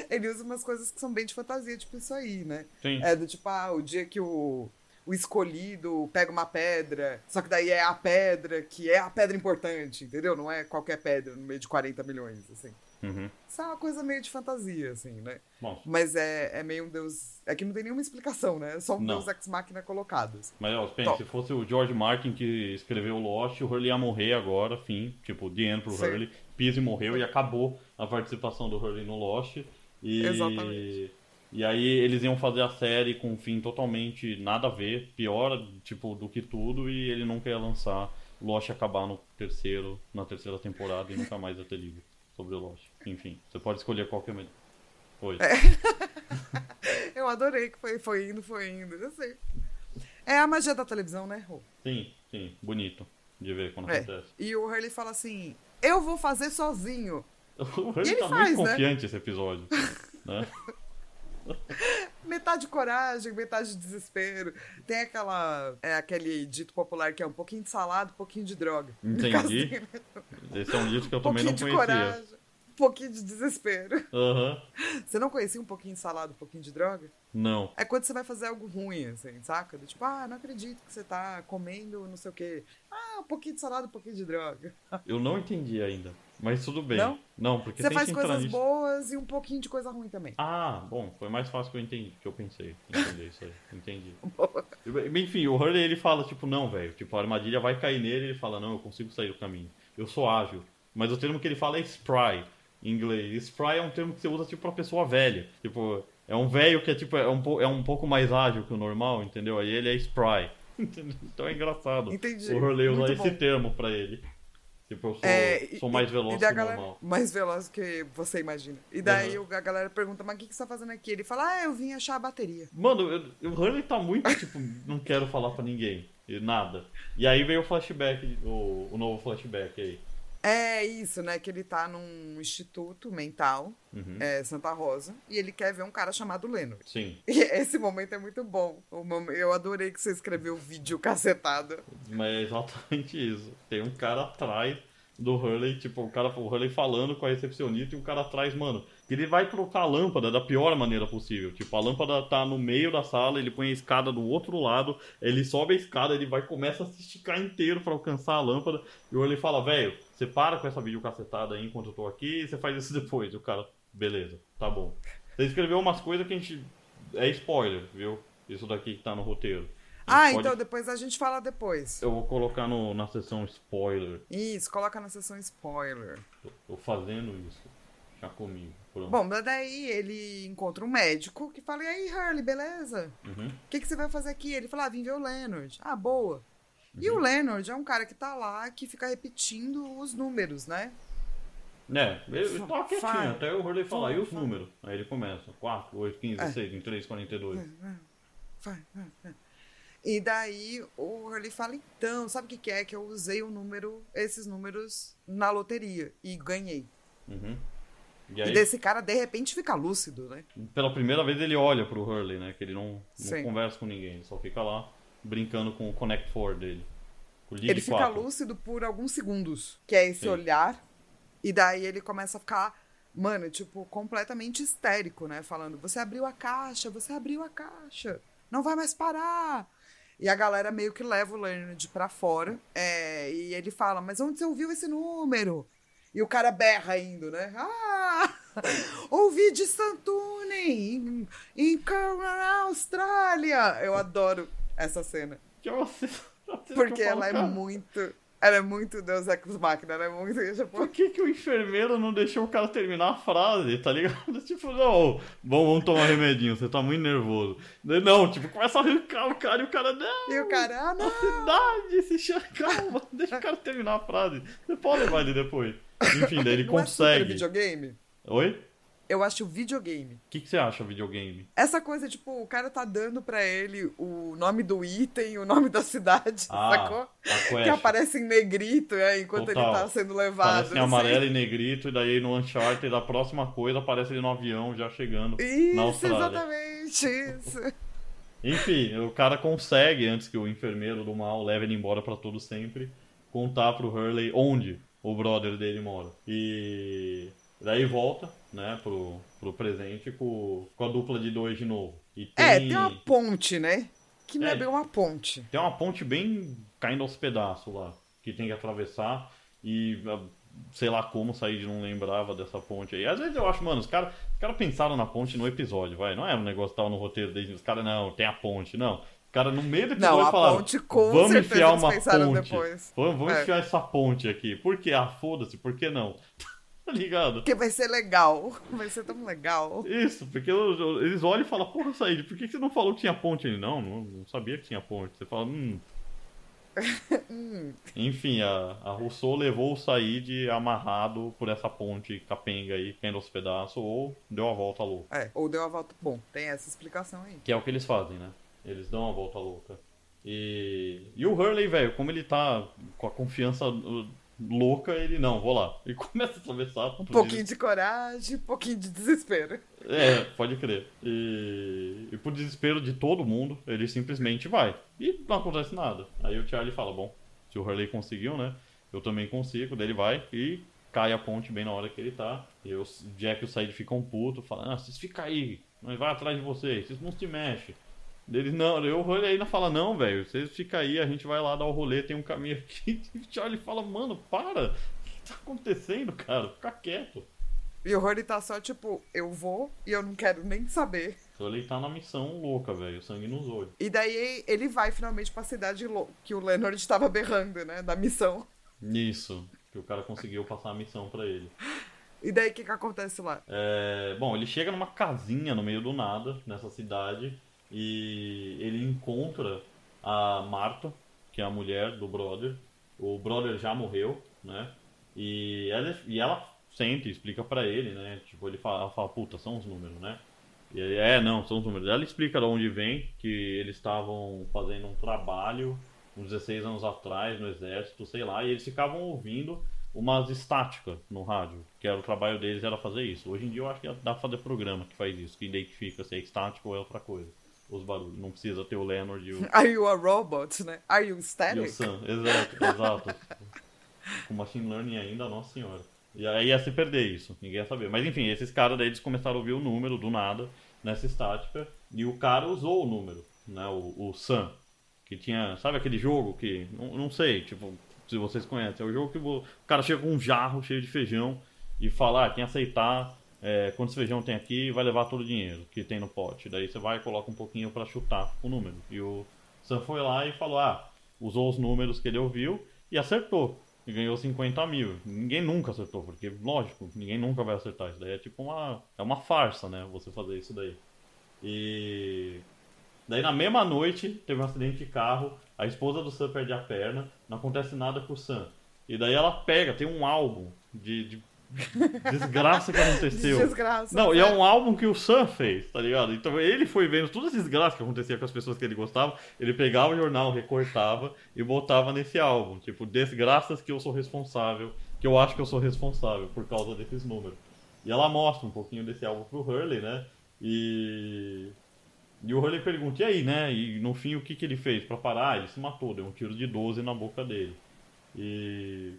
Ele usa umas coisas que são bem de fantasia, tipo isso aí, né? Sim. É do tipo, ah, o dia que o, o escolhido pega uma pedra, só que daí é a pedra que é a pedra importante, entendeu? Não é qualquer pedra no meio de 40 milhões, assim. Uhum. Isso é uma coisa meio de fantasia, assim, né? Bom, Mas é, é meio um deus. É que não tem nenhuma explicação, né? É só um Não. deus ex-máquina colocado. assim. mas ó, pensa, se fosse o George Martin que escreveu Lost, o Hurley ia morrer agora, fim, tipo, the end pro Sim. Hurley. Pise morreu e acabou a participação do Hurley no Lost. E, Exatamente. E aí eles iam fazer a série com um fim totalmente nada a ver, pior, tipo, do que tudo, e ele nunca ia lançar Lost acabar no terceiro, na terceira temporada e nunca mais ia ter livro sobre o Lost. Enfim, você pode escolher qualquer melhor. Oi. Eu adorei que foi, foi indo, foi indo. Eu sei. É a magia da televisão, né, Rô? Sim, sim, bonito de ver quando É. acontece. E o Hurley fala assim: Eu vou fazer sozinho. O Hurley ele tá faz, muito né? confiante esse episódio. né? Metade coragem, metade desespero. Tem aquela. É aquele dito popular que é um pouquinho de salada, um pouquinho de droga. Entendi. Né? Esse é um livro que eu Um também pouquinho não de conhecia. coragem, um pouquinho de desespero. Aham. Você não conhecia um pouquinho de salada, um pouquinho de droga? Não. É quando você vai fazer algo ruim, assim, saca? Do Tipo, ah, não acredito que você tá comendo não sei o quê. Ah, um pouquinho de salada, um pouquinho de droga. Eu não entendi ainda. Mas tudo bem. Não? porque Você tem faz coisas nisso. boas e um pouquinho de coisa ruim também. Ah, bom, foi mais fácil que eu entendi, que eu pensei. Entender isso aí. Entendi. Enfim, o Hurley ele fala, tipo, não, velho, tipo, a armadilha vai cair nele, ele fala, não, eu consigo sair do caminho. Eu sou ágil. Mas o termo que ele fala é spry, em inglês. Spry é um termo que você usa, tipo, pra pessoa velha. Tipo, é um velho que é, tipo, é um, é um pouco mais ágil que o normal, entendeu? Aí ele é spry. Então é engraçado. Entendi. O Hurley usa esse termo pra ele. Tipo, eu sou, É, sou mais veloz que galera, normal. Mais veloz que você imagina. E daí Uhum. a galera pergunta, mas o que, que você tá fazendo aqui? Ele fala, ah, eu vim achar a bateria. Mano, eu- o Hurley tá muito, tipo, não quero falar pra ninguém. E nada. E aí veio o flashback, o, o novo flashback aí. É isso, né? Que ele tá num instituto mental, Uhum. é, Santa Rosa, e ele quer ver um cara chamado Leonard. Sim. E esse momento é muito bom. O Eu adorei que você escreveu o vídeo cacetado. Mas é exatamente isso. Tem um cara atrás do Hurley, tipo, o cara, o Hurley falando com a recepcionista e um cara atrás, mano, que ele vai trocar a lâmpada da pior maneira possível. Tipo, a lâmpada tá no meio da sala, ele põe a escada do outro lado, ele sobe a escada, ele vai começa a se esticar inteiro pra alcançar a lâmpada. E o Hurley fala, velho, você para com essa videocacetada aí enquanto eu tô aqui e você faz isso depois. E o cara, beleza, tá bom. Você escreveu umas coisas que a gente. É spoiler, viu? Isso daqui que tá no roteiro. Ah, pode- então depois a gente fala depois. Eu vou colocar no, na seção spoiler. Isso, coloca na seção spoiler. Tô, tô fazendo isso. Já comigo. Pronto. Bom, mas daí ele encontra um médico que fala: E aí, Hurley, beleza? Uhum. O que, que você vai fazer aqui? Ele fala: Ah, vim ver o Leonard. Ah, boa. E Uhum. o Leonard é um cara que tá lá, que fica repetindo os números, né? É, eu tô quietinho, até o Hurley falar. E os números? Aí ele começa. 4, 8, 15, É. 16, 23, 42. Vai, vai, vai. E daí o Hurley fala: Então, sabe o que, que é? Que eu usei o número, esses números na loteria e ganhei. Uhum. E E aí, desse cara, de repente, fica lúcido, né? pela primeira vez, ele olha pro Hurley, né? Que ele não, não Sim. conversa com ninguém. Ele só fica lá brincando com o Connect 4 dele. Ele fica 4. lúcido por alguns segundos, que é esse Sim. olhar, e daí ele começa a ficar, mano, tipo, completamente histérico, né? Falando: Você abriu a caixa, você abriu a caixa, não vai mais parar. E a galera meio que leva o Leonard pra fora, é, e ele fala: Mas onde você ouviu esse número? E o cara berra indo, né? Ah! Ouvi de Santuni, em, em Austrália! Eu adoro essa cena. Que é Porque ela é muito. Ela é muito Deus Ex Machina, ela é muito. Tipo, Por que, que o enfermeiro não deixou o cara terminar a frase, tá ligado? Tipo, não, bom, vamos tomar remedinho, você tá muito nervoso. Não, tipo, começa a arrancar o cara e o cara, não, e o cara, ah, a não! cidade, se calma, deixa o cara terminar a frase. Você pode levar ele depois. Enfim, daí ele Não é consegue. videogame? Oi? Eu acho videogame. O que, que você acha videogame? Essa coisa, tipo, o cara tá dando pra ele o nome do item, o nome da cidade, Ah, sacou? Que aparece em negrito, é, enquanto Total. ele tá sendo levado. Aparece em assim. amarelo e negrito, e daí no Uncharted, a próxima coisa, aparece ele no avião já chegando na Isso, Austrália. exatamente, isso. Enfim, o cara consegue, antes que o enfermeiro do mal leve ele embora pra todo sempre, contar pro Hurley onde o brother dele mora. E daí volta, né, pro, pro presente com, com a dupla de dois de novo. E tem, É, tem uma ponte, né? Que não é, É. bem uma ponte. tem uma ponte bem caindo aos pedaços lá, que tem que atravessar. E ah, sei lá como sair não lembrava dessa ponte aí. Às vezes eu acho, mano, os caras os cara pensaram na ponte no episódio, vai. Não é um negócio que tava no roteiro desde os caras, não, tem a ponte, não. Os caras no meio do episódio Não, a falaram, ponte com vamos enfiar uma ponte. depois. Vamos, vamos É. enfiar essa ponte aqui. Por quê? Ah, foda-se, por que não? Tá ligado? Porque vai ser legal. Vai ser tão legal. Isso, porque eles olham e falam, porra, Said, por que que você não falou que tinha ponte? Ele, não, não, não sabia que tinha ponte. Você fala, hum. Enfim, a, a Rousseau levou o Said amarrado por essa ponte capenga aí, caindo aos pedaços, ou deu a volta louca. É, ou deu a volta. Bom, tem essa explicação aí. Que é o que eles fazem, né? Eles dão a volta louca. E, e o Hurley, velho, como ele tá com a confiança louca, ele, não, vou lá. E começa a atravessar. Um pouquinho de coragem, um pouquinho de desespero. É, pode crer. E, e por desespero de todo mundo, ele simplesmente vai. E não acontece nada. Aí o Charlie fala, bom, se o Hurley conseguiu, né? Eu também consigo. Daí ele vai e cai a ponte bem na hora que ele tá. E o Jack e o Said ficam putos, falam, ah, vocês ficam aí, nós vai atrás de vocês, vocês não se mexem. Eles não, daí o Hurley ainda fala, não, velho, vocês ficam aí, a gente vai lá dar o rolê, tem um caminho aqui. E Charlie fala, mano, para! O que tá acontecendo, cara? Fica quieto. E o Rory tá só tipo, eu vou e eu não quero nem saber. O Hurley tá na missão louca, velho, sangue nos olhos. E daí ele vai finalmente pra cidade que o Leonard tava berrando, né? Da missão. Isso, que o cara conseguiu passar a missão pra ele. E daí o que que acontece lá? É, bom, ele chega numa casinha no meio do nada, nessa cidade, e ele encontra a Marta, que é a mulher do brother. O brother já morreu, né? E ela, e ela sente, explica pra ele, né? Tipo, ele fala, ela fala, puta, são os números, né? E ele, é, não, são os números. Ela explica de onde vem, que eles estavam fazendo um trabalho uns 16 anos atrás no exército, sei lá, e eles ficavam ouvindo umas estáticas no rádio, que era o trabalho deles era fazer isso. Hoje em dia eu acho que dá pra fazer programa que faz isso, que identifica se é estático ou é outra coisa. Os barulhos. Não precisa ter o Leonard e o, Are you a robot, né? Are you e o static? Sam. Exato, exato. Com machine learning ainda, nossa senhora. E aí ia se perder isso, ninguém ia saber. Mas enfim, esses caras daí eles começaram a ouvir o número do nada nessa estática e o cara usou o número, né? O, o Sam. Que tinha, sabe aquele jogo que, não, não sei, tipo, se vocês conhecem, é o jogo que o cara chega com um jarro cheio de feijão e fala, ah, quem aceitar é, quantos feijão tem aqui vai levar todo o dinheiro que tem no pote. Daí você vai e coloca um pouquinho pra chutar o número. E o Sam foi lá e falou, ah, usou os números que ele ouviu e acertou. E ganhou 50 mil. Ninguém nunca acertou, porque, lógico, ninguém nunca vai acertar. Isso daí é tipo uma. É uma farsa, né? Você fazer isso daí. E. Daí na mesma noite teve um acidente de carro, a esposa do Sam perde a perna, não acontece nada com o Sam. E daí ela pega, tem um álbum de, de desgraça que aconteceu. Desgraça. Não, e né? é um álbum que o Sam fez, tá ligado? Então ele foi vendo todas as desgraças que acontecia com as pessoas que ele gostava, ele pegava o jornal, recortava e botava nesse álbum. Tipo, desgraças que eu sou responsável, que eu acho que eu sou responsável por causa desses números. E ela mostra um pouquinho desse álbum pro Hurley, né? E. E o Hurley pergunta, e aí, né? E no fim o que, que ele fez pra parar? Ele se matou, deu um tiro de 12 na boca dele. E.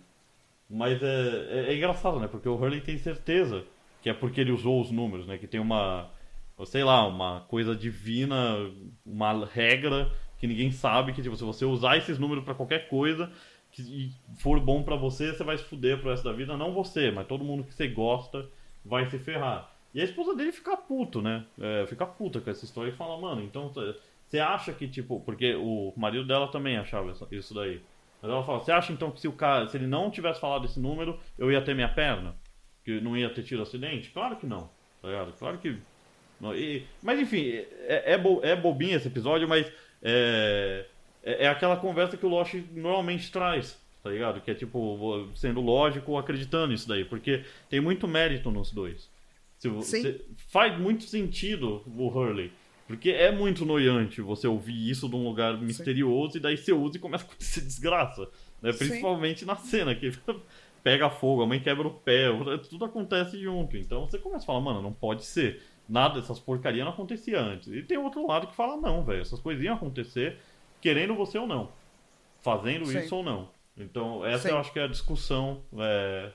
Mas é, é, é engraçado, né? Porque o Hurley tem certeza que é porque ele usou os números, né? Que tem uma, sei lá, uma coisa divina, uma regra que ninguém sabe que tipo, se você usar esses números pra qualquer coisa que for bom pra você, você vai se fuder pro resto da vida. Não você, mas todo mundo que você gosta vai se ferrar. E a esposa dele fica puto, né? É, fica puta com essa história e fala, mano, então você acha que, tipo, porque o marido dela também achava isso daí. Mas ela fala, você acha então que se o cara, se ele não tivesse falado esse número, eu ia ter minha perna? Que não ia ter tido acidente? Claro que não, tá ligado? Claro que. não. E- mas enfim, é, é, bo- é bobinho esse episódio, mas é, é, é aquela conversa que o Lost normalmente traz, tá ligado? Que é tipo, sendo lógico, acreditando nisso daí, porque tem muito mérito nos dois. Se Sim. faz muito sentido o Hurley. Porque é muito noiante você ouvir isso de um lugar misterioso e daí você usa e começa a acontecer desgraça. Né? Sim. Principalmente na cena, que pega fogo, a mãe quebra o pé, tudo acontece junto. Então você começa a falar, mano, não pode ser. Nada dessas porcarias não acontecia antes. E tem outro lado que fala, não, velho, essas coisas iam acontecer querendo você ou não. Fazendo Sim. isso ou não. Então, essa Sim. eu acho que é a discussão é,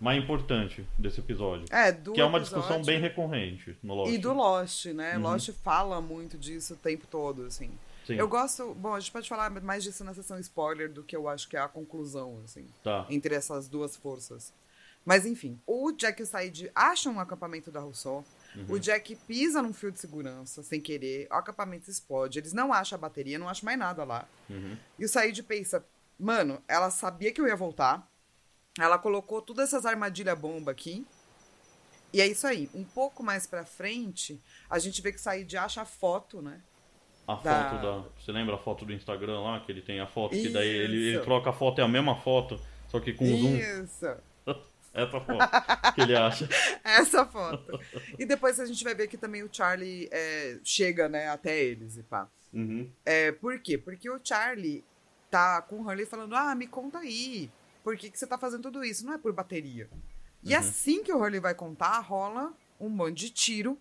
mais importante desse episódio. É, do Que é uma episódio discussão bem recorrente no Lost. E do Lost, né? Uhum. Lost fala muito disso o tempo todo, assim. Sim. Eu gosto. Bom, a gente pode falar mais disso na sessão spoiler do que eu acho que é a conclusão, assim, Tá. entre essas duas forças. Mas enfim, o Jack e o Said acham um acampamento da Rousseau. O Jack pisa num fio de segurança sem querer, o acampamento explode. Eles não acham a bateria, não acham mais nada lá. Uhum. E o Said pensa: mano, ela sabia que eu ia voltar. Ela colocou todas essas armadilha bomba aqui. E é isso aí. Um pouco mais pra frente, a gente vê que o Said acha a foto, né? A Da- foto da. Você lembra a foto do Instagram lá? Que ele tem a foto, que daí ele, ele Isso. troca a foto, é a mesma foto, só que com zoom. Isso. Essa foto que ele acha. Essa foto. E depois a gente vai ver que também o Charlie é, chega, né, até eles e pá. Uhum. É, por quê? Porque o Charlie tá com o Hurley falando: Ah, me conta aí. Por que, que você tá fazendo tudo isso? Não é por bateria. E assim que o Hurley vai contar, rola um monte de tiro.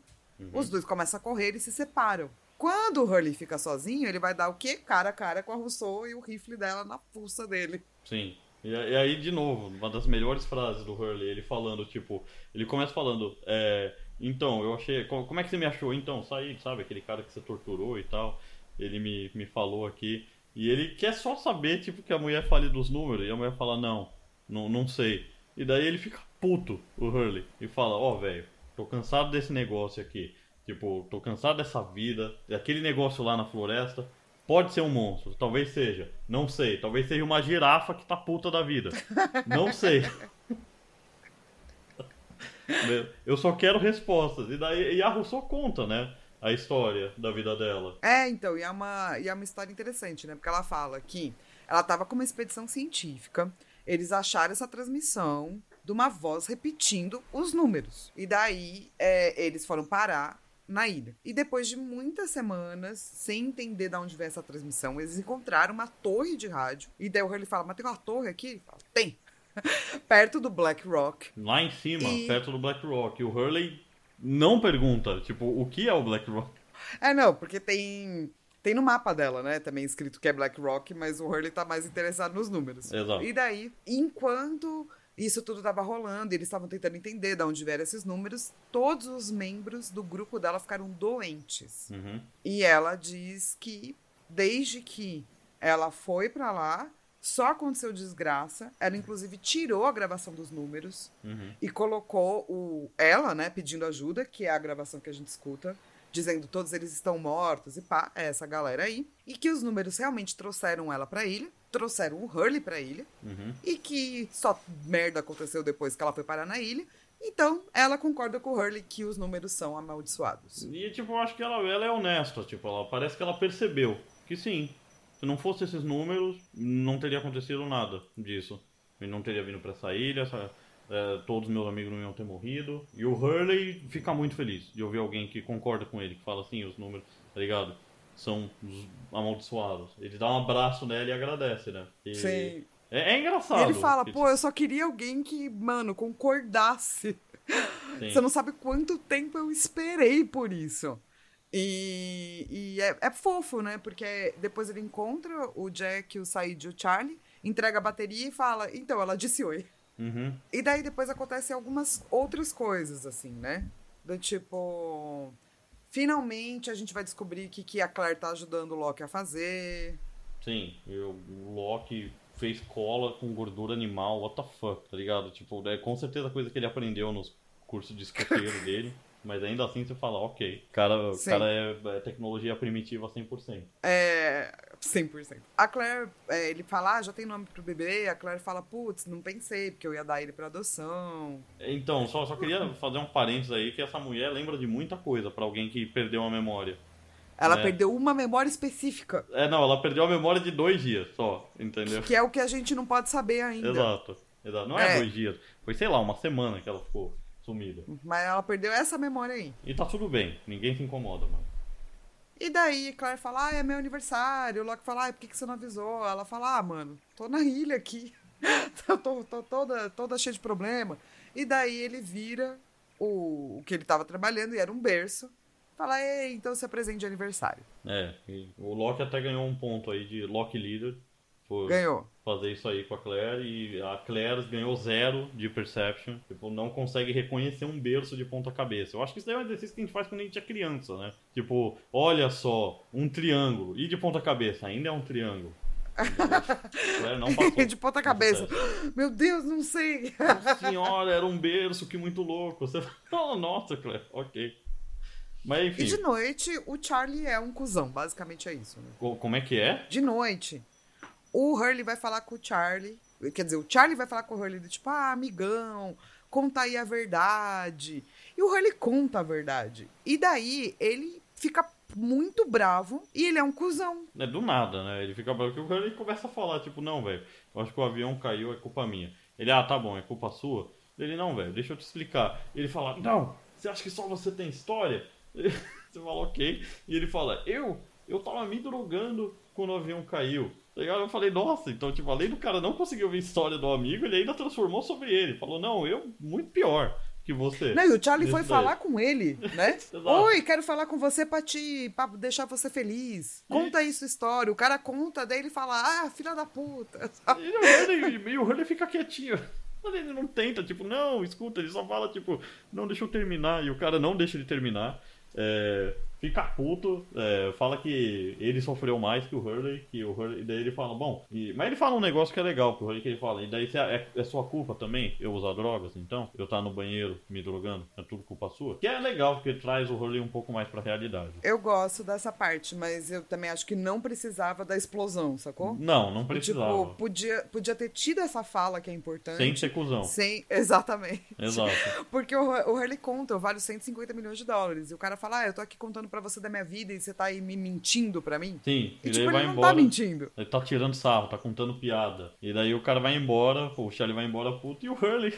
Os dois começam a correr e se separam. Quando o Hurley fica sozinho, ele vai dar o quê? Cara a cara com a Rousseau e o rifle dela na fuça dele. Sim. E, aí, de novo, uma das melhores frases do Hurley, ele falando, tipo, ele começa falando, é, então, eu achei. co- Como é que você me achou? Então, saí, sabe, aquele cara que você torturou e tal. Ele me, me falou aqui. E ele quer só saber, tipo, que a mulher fale dos números. E a mulher fala, não, não, não sei. E daí ele fica puto, o Hurley, e fala, ó, velho, tô cansado desse negócio aqui. Tipo, tô cansado dessa vida, daquele negócio lá na floresta. Pode ser um monstro, talvez seja. Não sei. Talvez seja uma girafa que tá puta da vida. Não sei. Eu só quero respostas. E daí e a Rousseau conta, né? A história da vida dela. É, então, e é uma, e é uma história interessante, né? Porque ela fala que ela estava com uma expedição científica, eles acharam essa transmissão de uma voz repetindo os números. E daí é, eles foram parar na ilha. E depois de muitas semanas, sem entender de onde veio essa transmissão, eles encontraram uma torre de rádio. E daí o Hurley fala, mas tem uma torre aqui? Ele fala, tem. Perto do Black Rock. Lá em cima, E- perto do Black Rock. E o Hurley não pergunta, tipo, o que é o Black Rock? É, não, porque tem. Tem no mapa dela, né? Também escrito que é Black Rock, mas o Hurley tá mais interessado nos números. Exato. E daí, enquanto isso tudo tava rolando, eles estavam tentando entender de onde vieram esses números, todos os membros do grupo dela ficaram doentes. Uhum. E ela diz que desde que ela foi pra lá, só aconteceu desgraça. Ela inclusive tirou a gravação dos números Uhum. e colocou o ela, né, pedindo ajuda, que é a gravação que a gente escuta, dizendo todos eles estão mortos e pá, é essa galera aí, e que os números realmente trouxeram ela pra ilha, trouxeram o Hurley pra ilha, Uhum. e que só merda aconteceu depois que ela foi parar na ilha. Então, ela concorda com o Hurley que os números são amaldiçoados. E, tipo, eu acho que ela, ela é honesta, tipo, ela parece que ela percebeu que sim, se não fosse esses números, não teria acontecido nada disso. Ele não teria vindo pra essa ilha, essa- é, todos meus amigos não iam ter morrido. E o Hurley fica muito feliz de ouvir alguém que concorda com ele, que fala assim, os números, tá ligado? São os amaldiçoados. Ele dá um abraço nela e agradece, né? E Sim. É, é E engraçado. ele fala, pô, eu só queria alguém que, mano, concordasse. sim. Você não sabe quanto tempo eu esperei por isso. E, e é, é fofo, né? Porque depois ele encontra o Jack, o Said e o Charlie, entrega a bateria e fala, então, ela disse oi. Uhum. E daí depois acontecem algumas outras coisas, assim, né? Do tipo. Finalmente a gente vai descobrir o que, que a Claire tá ajudando o Loki a fazer. Sim, e o Loki fez cola com gordura animal, what the fuck, tá ligado? Tipo, é com certeza coisa que ele aprendeu nos cursos de escoteiro dele, mas ainda assim você fala, ok, cara, Sim. cara é, é tecnologia primitiva 100%. É. 100%. A Claire, é, ele fala, ah, já tem nome pro bebê. A Claire fala, putz, não pensei, porque eu ia dar ele pra adoção. Então, só, só queria fazer um parênteses aí, que essa mulher lembra de muita coisa pra alguém que perdeu a memória. Ela É. perdeu uma memória específica, É, não, ela perdeu a memória de dois dias só, entendeu? que é o que a gente não pode saber ainda. Exato, exato. Não é, É. dois dias, foi, sei lá, uma semana que ela ficou sumida. Mas ela perdeu essa memória aí. E tá tudo bem, ninguém se incomoda, mano. E daí, Claire fala, ah, é meu aniversário. O Loki fala, ah, por que, que você não avisou? Ela fala, ah, mano, tô na ilha aqui. tô, tô- tô toda, toda cheia de problema. E daí ele vira o, o que ele tava trabalhando, e era um berço. Fala, ei, então se apresente de aniversário. É, e o Loki até ganhou um ponto aí de Loki Leader, por Ganhou. Fazer isso aí com a Claire e a Claire ganhou zero de Perception. Tipo, não consegue reconhecer um berço de ponta cabeça. Eu acho que isso daí é um exercício que a gente faz quando a gente é criança, né? Tipo, olha só, um triângulo. E de ponta cabeça, ainda é um triângulo. Claire não passou. de ponta cabeça. Meu Deus, não sei. Senhora, era um berço, que muito louco. Você... Oh, nossa, Claire, ok. Mas enfim. E de noite, o Charlie é um cuzão. Basicamente é isso, né? co- Como é que é? De noite, o Hurley vai falar com o Charlie. Quer dizer, o Charlie vai falar com o Hurley, tipo, ah, amigão, conta aí a verdade. E o Hurley conta a verdade. E daí ele fica muito bravo e ele é um cuzão. É do nada, né? Ele fica bravo o ele começa a falar, tipo, não, velho, eu acho que o avião caiu, é culpa minha. Ele, ah, tá bom, é culpa sua? Ele, não, velho, deixa eu te explicar. Ele fala, não, você acha que só você tem história? Você fala, ok. E ele fala, eu, eu tava me drogando quando o avião caiu. Tá ligado? Eu falei, nossa, então, tipo, além do cara não conseguir ouvir a história do amigo, ele ainda transformou sobre ele. Falou, não, eu, muito pior que você. Não, e o Charlie foi daí. falar com ele, né? Oi, quero falar com você pra te pra deixar você feliz. Conta aí sua história. O cara conta, daí ele fala, ah, filha da puta. E o Hurley, e o Hurley fica quietinho. Ele não tenta, tipo, não, escuta, ele só fala, tipo, não, deixa eu terminar. E o cara não deixa ele terminar. É, fica puto, é, fala que ele sofreu mais que o Hurley, que o Hurley, e daí ele fala, bom, e- mas ele fala um negócio que é legal pro Hurley, que ele fala, e daí é, é sua culpa também, eu usar drogas, então, eu estar no banheiro me drogando, é tudo culpa sua. Que é legal, porque traz o Hurley um pouco mais pra realidade. Eu gosto dessa parte, mas eu também acho que não precisava da explosão, sacou? Não, não precisava. Tipo, podia, podia ter tido essa fala que é importante. Sem ser cuzão. Sem, exatamente. Exato. Porque o, o Hurley conta, valho 150 milhões de dólares. E o cara fala, ah, eu tô aqui contando pra você da minha vida e você tá aí me mentindo pra mim? Sim, E e, tipo, vai ele não embora. tá mentindo. Ele tá tirando sarro, tá contando piada. E daí o cara vai embora, o Charlie vai embora puto, e o Hurley.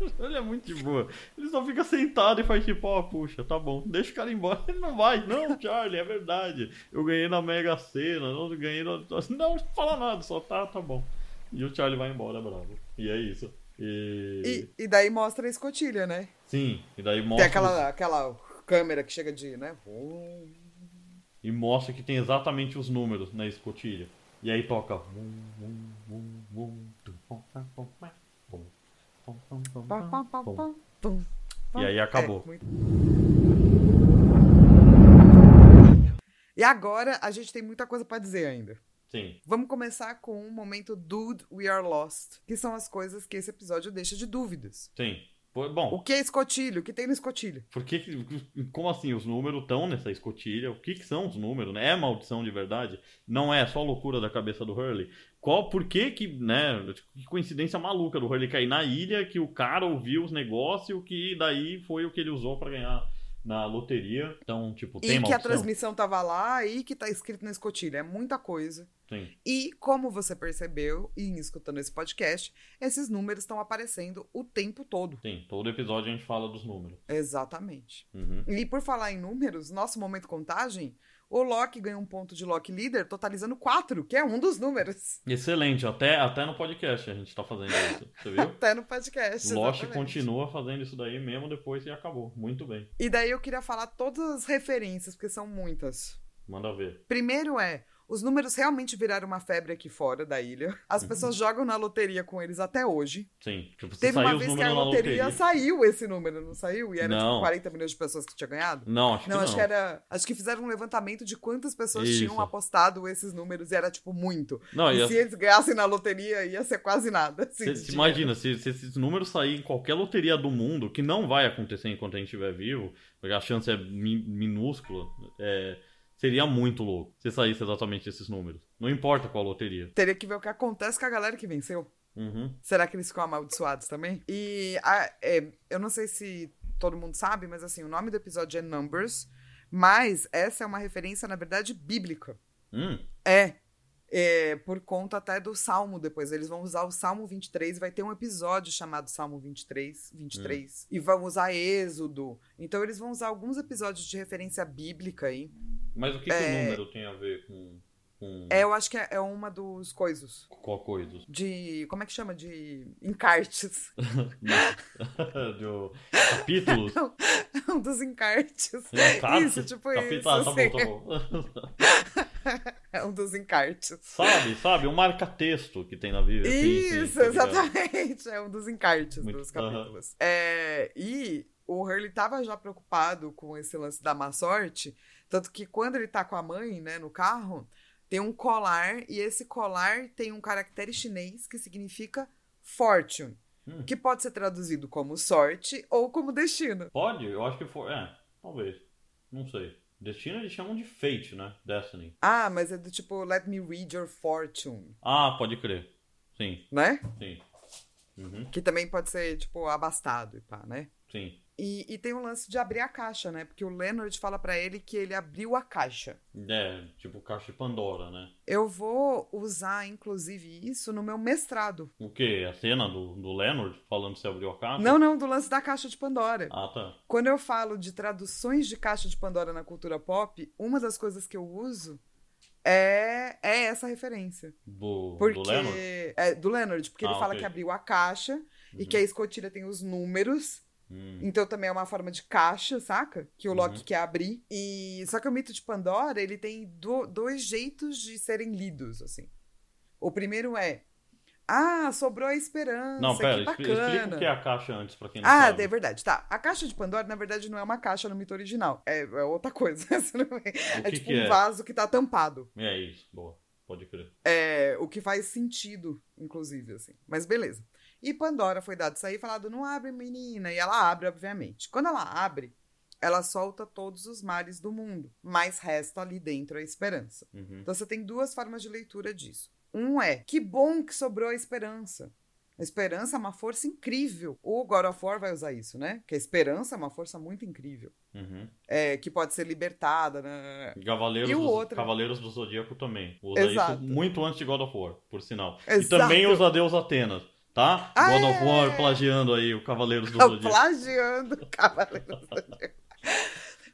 Ele é muito de boa. Ele só fica sentado e faz tipo, ó, puxa, tá bom, deixa o cara embora. Ele não vai, não, Charlie, é verdade. Eu ganhei na Mega Sena, não ganhei na. Não, não fala nada, só tá, tá bom. E o Charlie vai embora, bravo. E é isso. E. E, e daí mostra a escotilha, né? Sim, e daí Tem mostra. aquela, aquela câmera que chega de, né? E mostra que tem exatamente os números na escotilha. E aí toca. E aí acabou. É, muito- E agora a gente tem muita coisa pra dizer ainda. Sim, Vamos começar com o momento Dude, We Are Lost, que são as coisas que esse episódio deixa de dúvidas. sim. Pô, O Bom, que é escotilho? O que tem no escotilho? por que, como assim os números estão nessa escotilha? O que, que são os números? Né? É maldição de verdade? Não é só loucura da cabeça do Hurley? Qual, por que que, né, que coincidência maluca do Hurley cair na ilha, que o cara ouviu os negócios, que daí foi o que ele usou pra ganhar na loteria. Então, tipo, tem e que a transmissão tava lá e que tá escrito na escotilha. É muita coisa. Sim, E, como você percebeu, em escutando esse podcast, esses números estão aparecendo o tempo todo. sim. Todo episódio a gente fala dos números. Exatamente. Uhum. E por falar em números, nosso momento contagem, o Loki ganhou um ponto de Loki líder, totalizando 4, que é um dos números. Excelente, até, até no podcast a gente tá fazendo isso, você viu? Até no podcast. Exatamente. continua fazendo isso daí mesmo depois e acabou. Muito bem. E daí eu queria falar todas as referências, porque são muitas. Manda ver. Primeiro é, os números realmente viraram uma febre aqui fora da ilha. As Uhum. pessoas jogam na loteria com eles até hoje. Sim. Tipo, Teve uma vez que a loteria, loteria. saiu esse número, não saiu? E era Não. tipo 40 milhões de pessoas que tinha ganhado? Não, acho que Não, não. acho que era. Acho que fizeram um levantamento de quantas pessoas Isso. tinham apostado esses números e era, tipo, muito. Não, e e se eles ganhassem na loteria, ia ser quase nada. assim, se imagina, se, se esses números saírem em qualquer loteria do mundo, que não vai acontecer enquanto a gente estiver vivo, porque a chance é mi- minúscula, é, seria muito louco se saísse exatamente esses números. Não importa qual loteria. Teria que ver o que acontece com a galera que venceu. Uhum. Será que eles ficam amaldiçoados também? E a- é, eu não sei se todo mundo sabe, mas assim, o nome do episódio é Numbers, mas essa é uma referência, na verdade, bíblica. Hum, É. É, por conta até do Salmo depois. Eles vão usar o Salmo 23 e vai ter um episódio chamado Salmo 23, 23. E vão usar Êxodo. Então eles vão usar alguns episódios de referência bíblica aí. mas o que, que É. o número tem a ver com, com É, eu acho que é, é uma dos coisas. qual coisa? De. Como é que chama? De encartes. Do capítulos? um dos encartes. Encarte? Isso, tipo Capi- isso. Tá, tá assim. bom, tá bom. é um dos encartes. Sabe, sabe? Um marca-texto que tem na Bíblia. Sim, sim, Isso, tá exatamente. É um dos encartes Muito- dos capítulos. É, e o Hurley tava já preocupado com esse lance da má sorte, tanto que quando ele tá com a mãe, né, no carro, tem um colar, e esse colar tem um caractere chinês que significa fortune, Hum. que pode ser traduzido como sorte ou como destino. Pode? Eu acho que foi. É, talvez. Não sei. Destino eles chamam de fate, né? Destiny. Ah, mas é do tipo, let me read your fortune, Ah, pode crer. Sim, né? sim. Uhum, Que também pode ser, tipo, abastado e pá, né? sim. E, e tem o lance de abrir a caixa, né? Porque o Leonard fala pra ele que ele abriu a caixa. É, tipo caixa de Pandora, né? Eu vou usar, inclusive, isso no meu mestrado. O quê? A cena do, do Leonard falando que você abriu a caixa? Não, não, do lance da caixa de Pandora. Ah, tá. Quando eu falo de traduções de caixa de Pandora na cultura pop, uma das coisas que eu uso é, é essa referência. Do, Porque, do Leonard? É, do Leonard, porque ele Ah, fala ok. que abriu a caixa e que a escotilha tem os números. Hum, Então também é uma forma de caixa, saca? Que o Loki Uhum. quer abrir. E só que o mito de Pandora, ele tem do- dois jeitos de serem lidos, assim. O primeiro é: Ah, sobrou a esperança. Não, pera, que bacana. explica o que é a caixa antes pra quem não Ah, sabe. é verdade, tá. A caixa de Pandora, na verdade, não é uma caixa no mito original. É, é outra coisa. É é que tipo que um é? vaso que tá tampado. É isso, boa. Pode crer. É, o que faz sentido, inclusive, assim. Mas beleza. E Pandora foi dado e falado, não abre, menina. E ela abre, obviamente. Quando ela abre, ela solta todos os males do mundo. Mas resta ali dentro a esperança. Uhum. Então você tem duas formas de leitura disso. Um é, que bom que sobrou a esperança. A esperança é uma força incrível. O God of War vai usar isso, né? Que a esperança é uma força muito incrível. Uhum. É, que pode ser libertada, né? Cavaleiros, E o do, outro? Cavaleiros do Zodíaco também. Usa Exato. isso muito antes de God of War, por sinal. E Exato. também usa Deus Atenas, tá? Ah, God of é. War plagiando aí o Cavaleiros do Zodíaco. Plagiando o Cavaleiro do Zodíaco.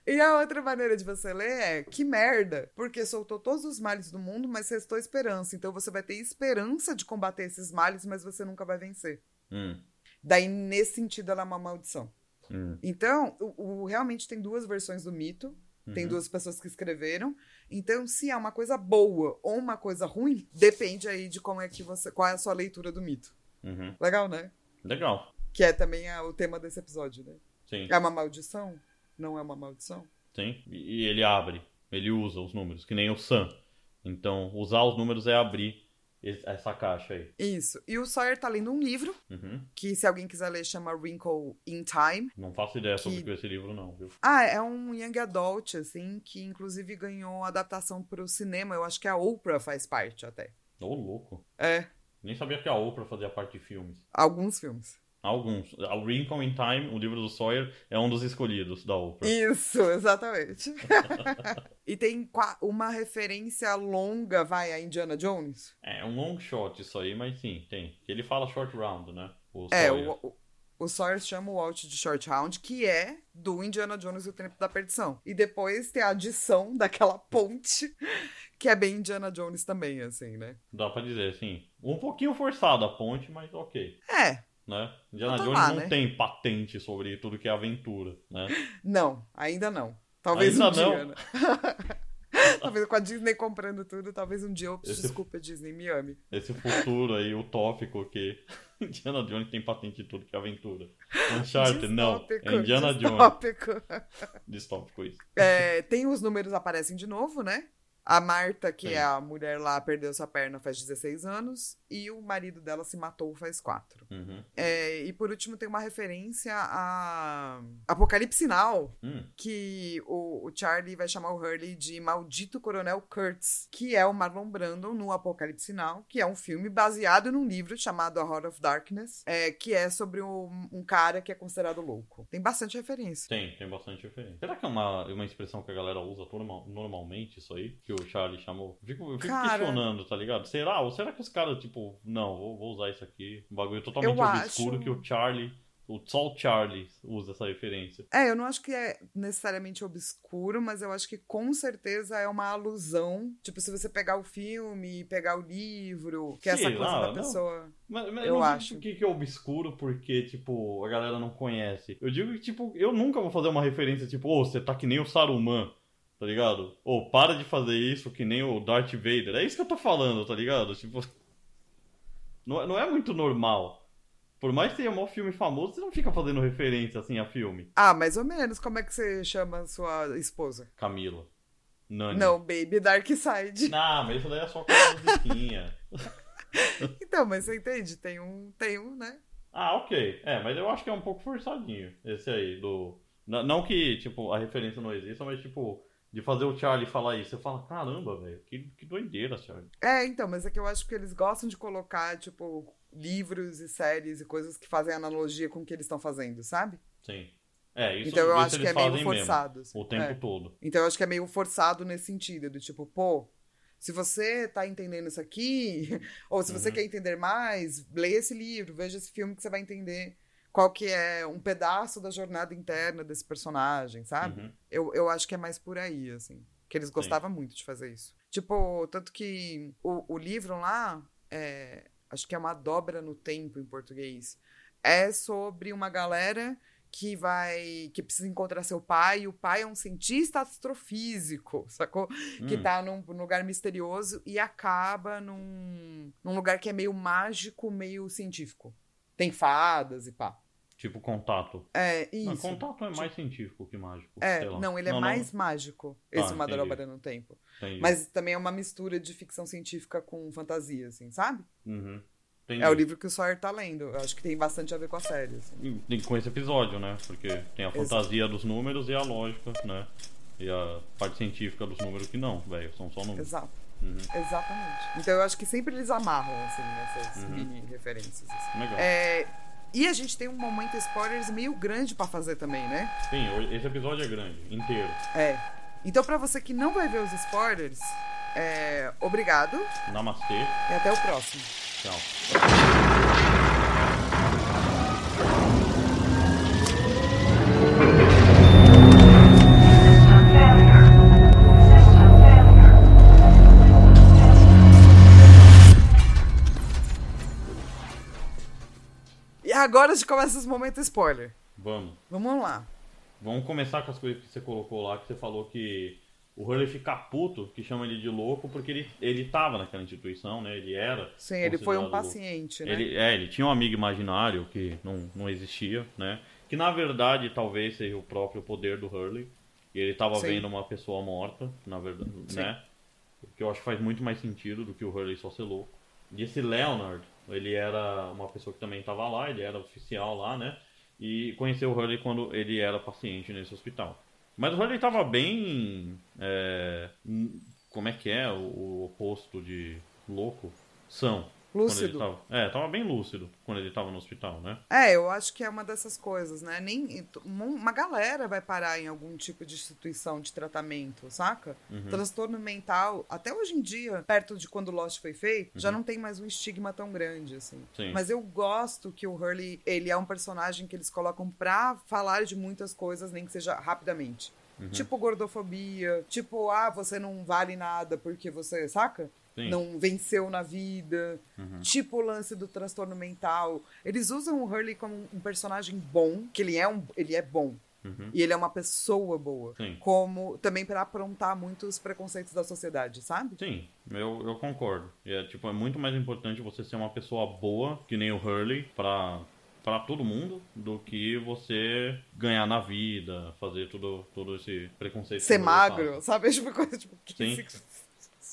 E a outra maneira de você ler é que merda, porque soltou todos os males do mundo, mas restou esperança. Então você vai ter esperança de combater esses males, mas você nunca vai vencer. Hum, Daí, nesse sentido, ela é uma maldição. hum. Então, o, o- realmente tem duas versões do mito. Tem Uhum. duas pessoas que escreveram. Então, se é uma coisa boa ou uma coisa ruim, depende aí de como é que você. qual é a sua leitura do mito. Uhum. Legal, né? Legal. Que é também a- o tema desse episódio, né? Sim, É uma maldição? Não é uma maldição? sim. E ele abre, ele usa os números, que nem o Sam. Então, usar os números é abrir essa caixa aí. Isso. E o Sawyer tá lendo um livro, Uhum. que se alguém quiser ler, chama Wrinkle in Time. Não faço ideia sobre Que- é esse livro, não, viu? Ah, é um young adult, assim, que inclusive ganhou adaptação pro cinema. Eu acho que a Oprah faz parte até. Ô, louco. É, Nem sabia que a Oprah fazia parte de filmes. alguns filmes. Alguns. A Wrinkle in Time, o livro do Sawyer, é um dos escolhidos da Oprah. Isso, exatamente. e tem uma referência longa, vai, a Indiana Jones. É um long shot isso aí, mas sim, tem. Ele fala short round, né? O É, o, o, o Sawyer chama o Walt de Short Round, que é do Indiana Jones e o Tempo da Perdição. E depois tem a adição daquela ponte, que é bem Indiana Jones também, assim, né? Dá pra dizer, sim. Um pouquinho forçada a ponte, mas ok. É, Né? Indiana Jones lá, não né? tem patente sobre tudo que é aventura, né? não, ainda não. Talvez Ainda um não? dia, né? talvez com a Disney comprando tudo, talvez um dia eu Esse- desculpa, Disney, me ame. Esse futuro aí utópico que Indiana Jones tem patente de tudo que é aventura. Uncharted, não. É Indiana Jones. distópico. Distópico isso. É, tem os números aparecem de novo, né? A Marta, que é a mulher lá, perdeu sua perna faz 16 anos. E o marido dela se matou faz 4. Uhum. É, e por último tem uma referência a Apocalipse Now, Hum, que o, o Charlie vai chamar o Hurley de Maldito Coronel Kurtz, que é o Marlon Brando no Apocalipse Now, que é um filme baseado num livro chamado A Heart of Darkness, é, que é sobre um, um cara que é considerado louco. Tem bastante referência. tem, tem bastante referência. Será que é uma, uma expressão que a galera usa normal- normalmente, isso aí? Que o Charlie chamou? Eu fico, eu fico Cara- questionando, tá ligado? Será? Ou será que os caras, tipo, não, vou, vou usar isso aqui? Um bagulho totalmente obscuro acho- que o Charlie, o, só o Charlie usa essa referência. É, eu não acho que é necessariamente obscuro, mas eu acho que com certeza é uma alusão. Tipo, se você pegar o filme, pegar o livro, que é essa coisa lá, da não. pessoa. Mas, mas Eu não acho. digo que, que é obscuro porque, tipo, a galera não conhece. Eu digo que, tipo, eu nunca vou fazer uma referência, tipo, ô, você tá que nem o Saruman, tá ligado? Ou para de fazer isso que nem o Darth Vader. É isso que eu tô falando, tá ligado? Tipo. Não, é- não é muito normal. Por mais que tenha um filme famoso, você não fica fazendo referência assim a filme. Ah, mais ou menos. Como é que você chama sua esposa? Camila. Nani. Não, Baby Dark Side. Não, mas isso daí é só com a musiquinha. Então, mas você entende? Tem um, tem um, né? Ah, ok. É, mas eu acho que é um pouco forçadinho esse aí do. Não que, tipo, a referência não exista, mas, tipo, de fazer o Charlie falar isso. Você fala, caramba, velho, que, que doideira, Charlie. É, então, mas é que eu acho que eles gostam de colocar, tipo, livros e séries e coisas que fazem analogia com o que eles estão fazendo, sabe? Sim. É, isso, então eu isso acho que é meio forçado. mesmo. assim. O tempo É. todo. Então eu acho que é meio forçado nesse sentido, do tipo, pô, se você tá entendendo isso aqui, ou se você Uhum. quer entender mais, leia esse livro, veja esse filme que você vai entender qual que é um pedaço da jornada interna desse personagem, sabe? Uhum. Eu, eu acho que é mais por aí, assim. Que eles gostavam muito de fazer isso. Tipo, tanto que o, o livro lá, é, acho que é uma dobra no tempo em português, é sobre uma galera que vai. que precisa encontrar seu pai, e o pai é um cientista astrofísico, sacou? Que Hum. tá num lugar misterioso e acaba num, num lugar que é meio mágico, meio científico. Tem fadas e pá. Tipo contato. É, Não, isso. contato é mais científico que mágico. É, não, ele é mais mágico, esse Ah, no Tempo. entendi. Mas também é uma mistura de ficção científica com fantasia, assim, sabe? Uhum. É o livro que o Sawyer tá lendo. Eu acho que tem bastante a ver com a série, assim. E Com esse episódio, né? Porque tem a Exato. fantasia dos números e a lógica, né? E a parte científica dos números que não, velho. São só números. Exato. Uhum. Exatamente. Então eu acho que sempre eles amarram, assim, nessas Uhum. mini referências. assim. Legal. É, E a gente tem um momento spoilers meio grande pra fazer também, né? Sim, esse episódio é grande, inteiro. É. Então, pra você que não vai ver os spoilers, é, obrigado Namastê. e até o próximo. Tchau. Agora a gente começa os momentos spoiler. Vamos. Vamos lá. Vamos começar com as coisas que você colocou lá, que você falou que o Hurley fica puto, que chama ele de louco, porque ele, ele tava naquela instituição, né? Ele era. Sim, ele foi um louco. paciente, né? Ele, é, ele tinha um amigo imaginário que não, não existia, né? Que na verdade talvez seja o próprio poder do Hurley. E ele tava Sim. vendo uma pessoa morta, na verdade, Sim. né? O que eu acho que faz muito mais sentido do que o Hurley só ser louco. E esse Leonard, ele era uma pessoa que também tava lá, ele era oficial lá, né? E conheceu o Hurley quando ele era paciente nesse hospital. Mas o Hurley tava bem. é, como é que é o, o oposto de louco? São. Lúcido. tava, é, tava bem lúcido quando ele tava no hospital, né? É, eu acho que é uma dessas coisas, né? Nem uma galera vai parar em algum tipo de instituição de tratamento, saca? Uhum. Transtorno mental, até hoje em dia, perto de quando Lost foi feito, já Uhum. não tem mais um estigma tão grande assim. Sim. Mas eu gosto que o Hurley, ele é um personagem que eles colocam pra falar de muitas coisas, nem que seja rapidamente. Uhum. Tipo gordofobia, tipo, ah, você não vale nada porque você, saca? Sim. Não venceu na vida. Uhum. Tipo o lance do transtorno mental. Eles usam o Hurley como um personagem bom, que ele é, um, ele é bom. Uhum. E ele é uma pessoa boa. Sim. Como também pra aprontar muitos preconceitos da sociedade, sabe? Sim, eu, eu concordo. É, tipo, é muito mais importante você ser uma pessoa boa, que nem o Hurley, pra, pra todo mundo, do que você ganhar na vida, fazer tudo, todo esse preconceito. Ser magro, sabe? Tipo coisa tipo. que Sim. se-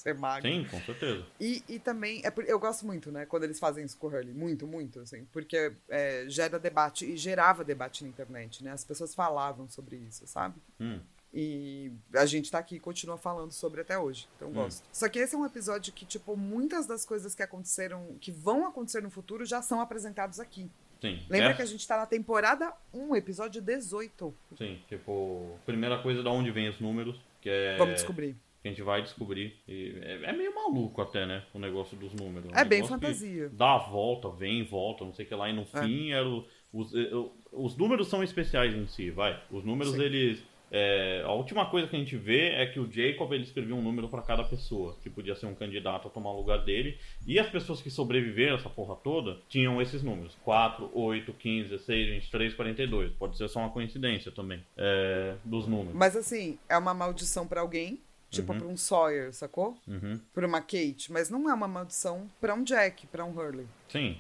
Ser magro. Sim, com certeza. E, e também, é por- eu gosto muito, né, quando eles fazem isso com o Hurley. Muito, muito, assim. Porque é, gera debate e gerava debate na internet, né? As pessoas falavam sobre isso, sabe? Hum, E a gente tá aqui e continua falando sobre até hoje. Então Hum. gosto. Só que esse é um episódio que, tipo, muitas das coisas que aconteceram, que vão acontecer no futuro, já são apresentados aqui. sim. Lembra É- que a gente tá na temporada 1, episódio 18. Sim, tipo, primeira coisa da onde vem os números, que é. Vamos descobrir. Que a gente vai descobrir. É, é meio maluco até, né? O negócio dos números. Um É bem fantasia. Dá a volta, vem, volta, não sei o que lá. E no É. fim, era o- os, eh, os números são especiais em si, vai. Os números, Sim. eles é, a última coisa que a gente vê é que o Jacob ele escrevia um número para cada pessoa, que podia ser um candidato a tomar o lugar dele, e as pessoas que sobreviveram essa porra toda tinham esses números: 4, 8, 15, 16, 23, 42. Pode ser só uma coincidência também é, dos números. Mas assim, é uma maldição pra alguém, tipo pra um Sawyer, sacou? Uhum. Pra uma Kate, mas não é uma maldição pra um Jack, pra um Hurley. Sim,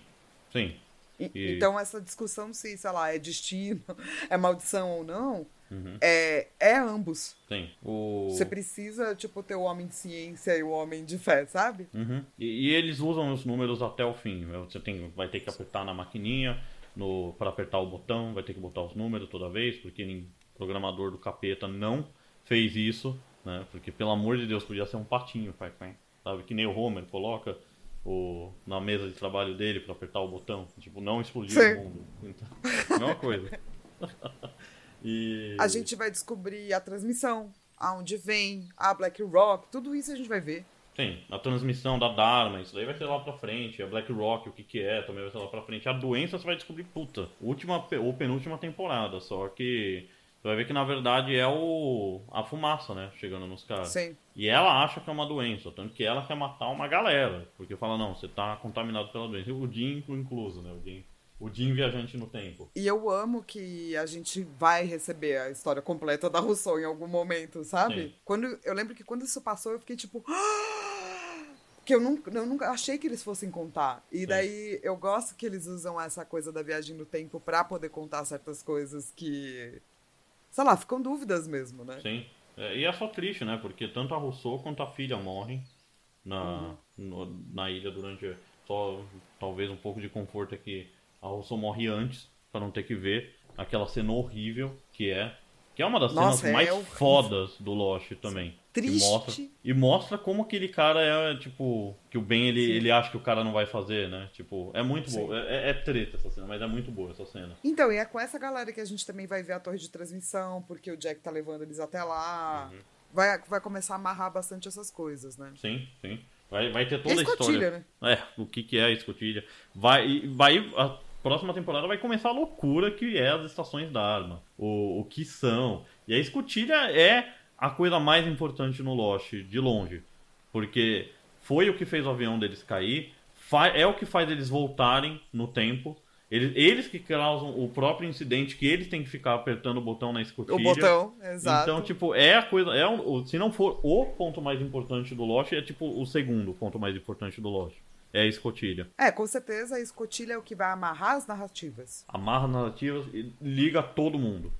sim. E- E- Então essa discussão se, sei lá, é destino, é maldição ou não, Uhum. é, é ambos. Sim. O... Você precisa, tipo, ter o homem de ciência e o homem de fé, sabe? Uhum. E, e eles usam os números até o fim. Você tem, vai ter que apertar na maquininha no, para apertar o botão, vai ter que botar os números toda vez, porque o programador do capeta não fez isso, né? Porque pelo amor de Deus podia ser um patinho, pai, pai. sabe? Que nem o Homer coloca o, na mesa de trabalho dele para apertar o botão, tipo não explodir Sim. o mundo. Então, mesma coisa. e A gente vai descobrir a transmissão, aonde vem, a Black Rock, tudo isso a gente vai ver. Sim, a transmissão da Dharma, isso daí vai ser lá pra frente. A Black Rock, o que que é, também vai ser lá pra frente. A doença você vai descobrir, puta, última ou penúltima temporada. Só que você vai ver que na verdade é o a fumaça, né, chegando nos caras. Sim. E ela acha que é uma doença, tanto que ela quer matar uma galera. Porque fala, não, você tá contaminado pela doença. O Jim incluso, né, o Jim, o Jim viajante no tempo. E eu amo que a gente vai receber a história completa da Rousseau em algum momento, sabe? Sim. Quando, eu lembro que quando isso passou, eu fiquei tipo. Que eu nunca, eu nunca achei que eles fossem contar. E daí eu gosto que eles usam essa coisa da viagem no tempo pra poder contar certas coisas que. Sei lá, ficam dúvidas mesmo, né? Sim. É, e é só triste, né? Porque tanto a Rousseau quanto a filha morrem na, no- na ilha durante. Só talvez um pouco de conforto é que a Rousseau morre antes, pra não ter que ver aquela cena horrível que é. Que é uma das Nossa, cenas é mais horrível. fodas do Lost também. Triste. E mostra, e mostra como aquele cara é, tipo, que o Ben ele, ele acha que o cara não vai fazer, né? Tipo, é muito boa. É, é treta essa cena, mas é muito boa essa cena. Então, e é com essa galera que a gente também vai ver a torre de transmissão, porque o Jack tá levando eles até lá. Uhum. Vai, vai começar a amarrar bastante essas coisas, né? Sim, sim. Vai, vai ter toda a a escotilha, história. né? É, o que, que é a escotilha. Vai, vai, a próxima temporada vai começar a loucura que é as estações da arma. O, o que são. E a escotilha é a coisa mais importante no Lost, de longe. Porque foi o que fez o avião deles cair, é o que faz eles voltarem no tempo. Eles, eles que causam o próprio incidente que eles têm que ficar apertando o botão na escotilha. O botão, exato. Então, tipo, é a coisa. É um- se não for o ponto mais importante do Lost, é tipo o segundo ponto mais importante do Lost. É a escotilha. É, com certeza a escotilha é o que vai amarrar as narrativas. Amarra narrativas e liga todo mundo.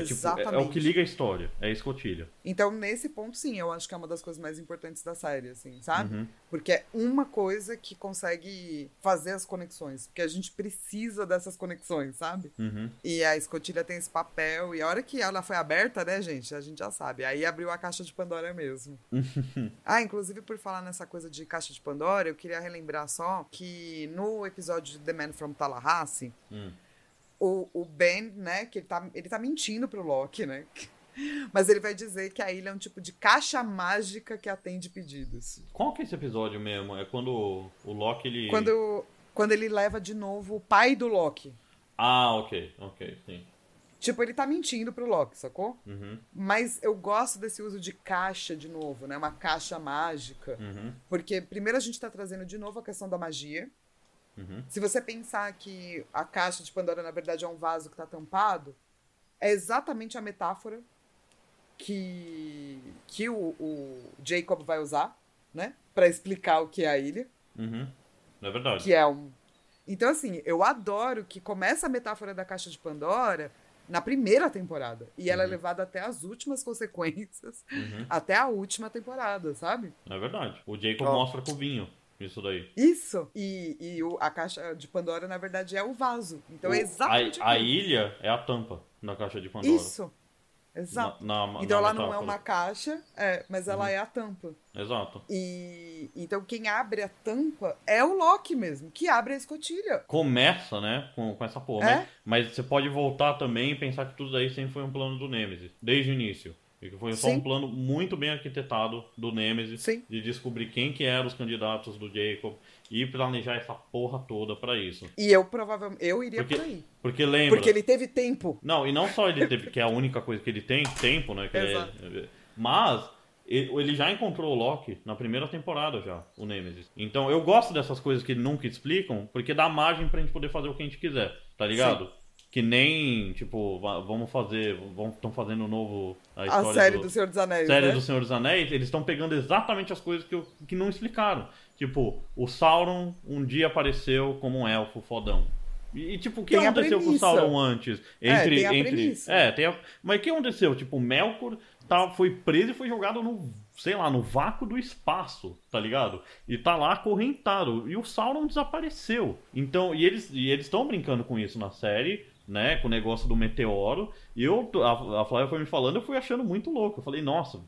É, tipo, é- é, o Exatamente. que liga a história. É a escotilha. Então, nesse ponto, sim, eu acho que é uma das coisas mais importantes da série, assim, sabe? Uhum. Porque é uma coisa que consegue fazer as conexões. Porque a gente precisa dessas conexões, sabe? Uhum. E a escotilha tem esse papel. E a hora que ela foi aberta, né, gente? A gente já sabe. Aí abriu a caixa de Pandora mesmo. ah, inclusive, por falar nessa coisa de caixa de Pandora, eu queria relembrar só que no episódio de The Man from Tallahassee, Hum. O, o Ben, né, que ele tá, ele tá mentindo pro Loki, né? Mas ele vai dizer que a ilha é um tipo de caixa mágica que atende pedidos. Qual que é esse episódio mesmo? É quando o- Loki ele. Quando, quando ele leva de novo o pai do Loki. Ah, ok, ok, sim. Tipo, ele tá mentindo pro Loki, sacou? Uhum, Mas eu gosto desse uso de caixa de novo, né? Uma caixa mágica. uhum, Porque primeiro a gente tá trazendo de novo a questão da magia. Uhum. Se você pensar que a caixa de Pandora, na verdade, é um vaso que tá tampado, é exatamente a metáfora que, que o, o Jacob vai usar, né? Pra explicar o que é a ilha. uhum. É verdade. Que é um. Então, assim, eu adoro que começa a metáfora da caixa de Pandora na primeira temporada. E ela é levada até as últimas consequências, Uhum. até a última temporada, sabe? É verdade. O Jacob Ó. mostra com o vinho. Isso daí. Isso! E, e o- a caixa de Pandora, na verdade, é o vaso. Então é O- exatamente a, a ilha é a tampa na caixa de Pandora. Isso! Exato. Na- na- então na ela não é. Uhum. uma caixa, é, mas ela é a tampa. Exato. E então quem abre a tampa é o Loki mesmo, que abre a escotilha. Começa, né, com, com essa porra. É? Mas, mas você pode voltar também e pensar que tudo daí sempre foi um plano do Nemesis. Desde o início. E que foi só Sim. um plano muito bem arquitetado do Nemesis Sim. de descobrir quem que eram os candidatos do Jacob e planejar essa porra toda pra isso. E eu provavelmente. Eu iria Porque, por aí. porque lembra. Porque ele teve tempo. Não, e não só ele teve, que é a única coisa que ele tem, tempo, né? que ele- Exato. mas ele já encontrou o Loki na primeira temporada já, o Nemesis. Então eu gosto dessas coisas que nunca explicam, porque dá margem pra gente poder fazer o que a gente quiser, tá ligado? Que nem, tipo, va- vamos fazer, estão fazendo um novo a A série do, do Senhor dos Anéis. série né? do Senhor dos Anéis, eles estão pegando exatamente as coisas que, eu- que não explicaram. Tipo, o Sauron um dia apareceu como um elfo fodão. E, tipo, o que Tem aconteceu com o. Sauron antes? É, Entre, tem a entre... premissa. É, tem a... Mas o que aconteceu? Tipo, o Melkor tá, foi preso e foi jogado no, sei lá, no vácuo do espaço, tá ligado? E tá lá acorrentado. E o Sauron desapareceu. Então, e eles e eles estão brincando com isso na série, né? Com o negócio do meteoro. E eu, a, a Flávia foi me falando, eu fui achando muito louco. Eu falei, nossa,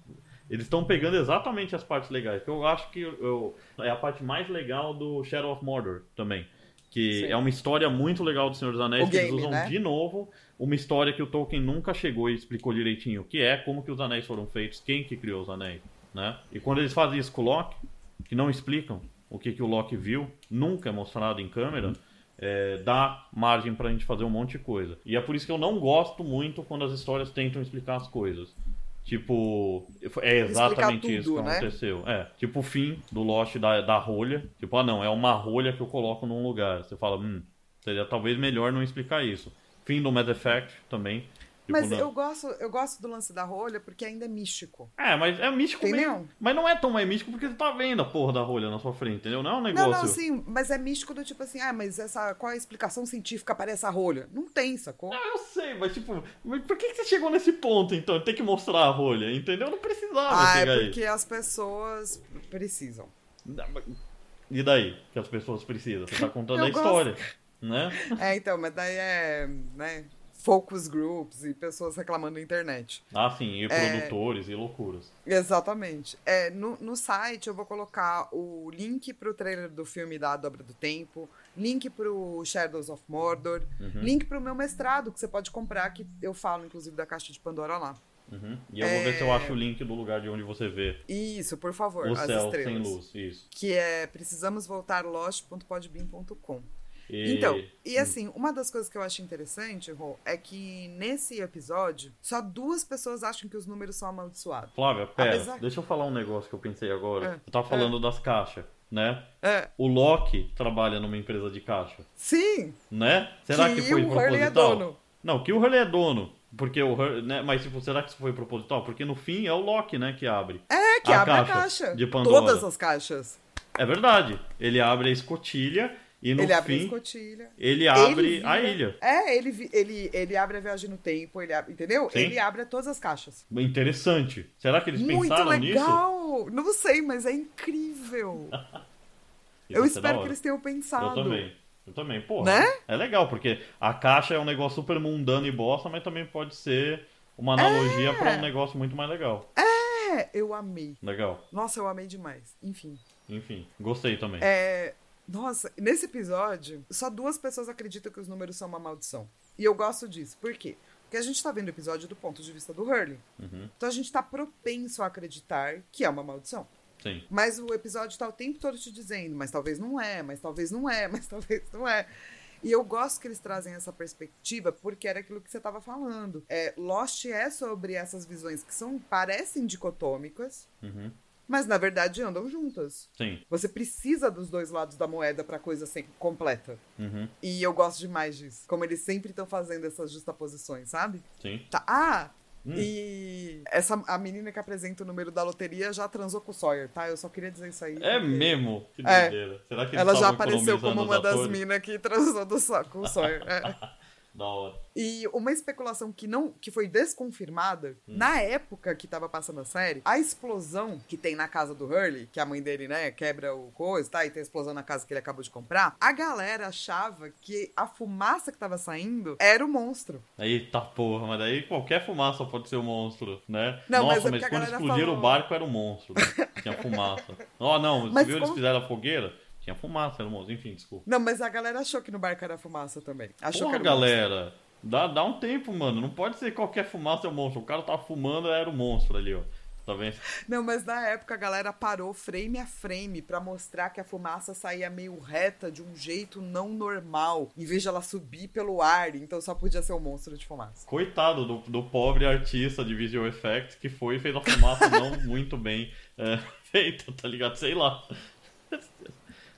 eles estão pegando exatamente as partes legais. Que eu acho que eu, é a parte mais legal do Shadow of Mordor também. Que Sim. é uma história muito legal do Senhor dos Anéis O que eles game, usam né? de novo uma história que o Tolkien nunca chegou e explicou direitinho, que é como que os anéis foram feitos, quem que criou os anéis, né? E quando eles fazem isso com o Loki, que não explicam o que que o Loki viu, nunca é mostrado em câmera, é, dá margem pra gente fazer um monte de coisa. E é por isso que eu não gosto muito quando as histórias tentam explicar as coisas. Tipo, é exatamente tudo, isso que né? aconteceu. É, tipo o fim do Lost da, da rolha. Tipo, ah não, é uma rolha que eu coloco num lugar. Você fala, hum, seria talvez melhor não explicar isso. Fim do Mass Effect também. Tipo, Mas não- eu gosto, eu gosto do lance da rolha porque ainda é místico. É, mas é místico Entendeu? mesmo. Mas não é tão mais místico porque você tá vendo a porra da rolha na sua frente, entendeu? Não é um Não, negócio. não, sim, mas é místico do tipo assim, ah, mas essa, qual é a explicação científica para essa rolha? Não tem, sacou? Ah, eu sei, mas tipo, mas por que, que você chegou nesse ponto então? Tem que mostrar a rolha, entendeu? Não precisava Ah, é aí. porque as pessoas precisam. E daí que as pessoas precisam? Você tá contando a história, né? É, então, mas daí é, né, focus groups e pessoas reclamando na internet. Ah, sim, e É. produtores e loucuras. Exatamente. É, no, no site eu vou colocar o link pro trailer do filme da Dobra do Tempo, link pro Shadows of Mordor, Uhum. link pro meu mestrado, que você pode comprar, que eu falo, inclusive, da caixa de Pandora lá. Uhum. E eu vou ver se eu acho o link do lugar de onde você vê Isso, por favor, o as céu estrelas. sem luz. Isso. Que é precisamosvoltarlost.podbean.com. E- Então, e Hum. assim, uma das coisas que eu acho interessante, Rô, é que nesse episódio, só duas pessoas acham que os números são amaldiçoados. Flávia, pera, Apesar- deixa eu falar um negócio que eu pensei agora. É. Você tá falando das caixas, né? É, O Loki trabalha numa empresa de caixa, sim, né? Será que, que foi o Hurley é proposital? dono. Não, que o Hurley é dono. Porque o Hurley, né? Mas tipo, será que isso foi proposital? Porque no fim é o Loki, né, que abre. É, que A abre a caixa caixa. de Pandora. Todas as caixas. É verdade. Ele abre a escotilha e no ele abre a fim escotilha. ele abre Ele a vira- ilha. É, ele, ele, ele abre a viagem no tempo, ele abre, entendeu? Sim. Ele abre todas as caixas. Interessante. Será que eles Muito pensaram nisso? legal! Não sei, mas é incrível. Eu espero que eles tenham pensado. Eu também. Eu também, porra. Né? É legal, porque a caixa é um negócio super mundano e bosta, mas também pode ser uma analogia pra um negócio muito mais legal. É, eu amei. Legal. Nossa, eu amei demais. Enfim. Enfim, gostei também. É, nossa, nesse episódio, só duas pessoas acreditam que os números são uma maldição. E eu gosto disso. Por quê? Porque a gente tá vendo o episódio do ponto de vista do Hurley. Uhum, Então a gente tá propenso a acreditar que é uma maldição. sim. Mas o episódio tá o tempo todo te dizendo, mas talvez não é, mas talvez não é, mas talvez não é. E eu gosto que eles trazem essa perspectiva, porque era aquilo que você estava falando. É, Lost é sobre essas visões que são parecem dicotômicas, Uhum, mas na verdade andam juntas. sim. Você precisa dos dois lados da moeda pra coisa ser completa. Uhum, E eu gosto demais disso. Como eles sempre estão fazendo essas justaposições, sabe? sim. Tá. Ah! Hum. E essa a menina que apresenta o número da loteria já transou com o Sawyer, tá? Eu só queria dizer isso aí. É porque mesmo? Que É. Será que Ela já apareceu como uma das minas que transou do com o Sawyer. é. Da hora. E uma especulação que não que foi desconfirmada, Hum. na época que tava passando a série, a explosão que tem na casa do Hurley, que a mãe dele, né, quebra o coisa, tá? E tem a explosão na casa que ele acabou de comprar, a galera achava que a fumaça que tava saindo era o monstro. Eita porra, mas daí qualquer fumaça pode ser um monstro, né? Não, mas Nossa, é mas, porque a quando explodiram falou- o barco era um monstro. né? Tinha fumaça. Ó, não, você Mas viu eles como- fizeram a fogueira? Tinha fumaça, era monstro. Enfim, desculpa. Não, mas a galera achou que no barco era fumaça também. Achou Porra, que era monstro. galera. Dá, dá um tempo, mano. Não pode ser qualquer fumaça é o monstro. O cara tá fumando, era o monstro ali, ó. Tá vendo? Não, mas na época a galera parou frame a frame pra mostrar que a fumaça saía meio reta de um jeito não normal, em vez de ela subir pelo ar, então só podia ser um monstro de fumaça. Coitado do, do pobre artista de visual effects que foi e fez a fumaça não muito bem é, feita, tá ligado? Sei lá.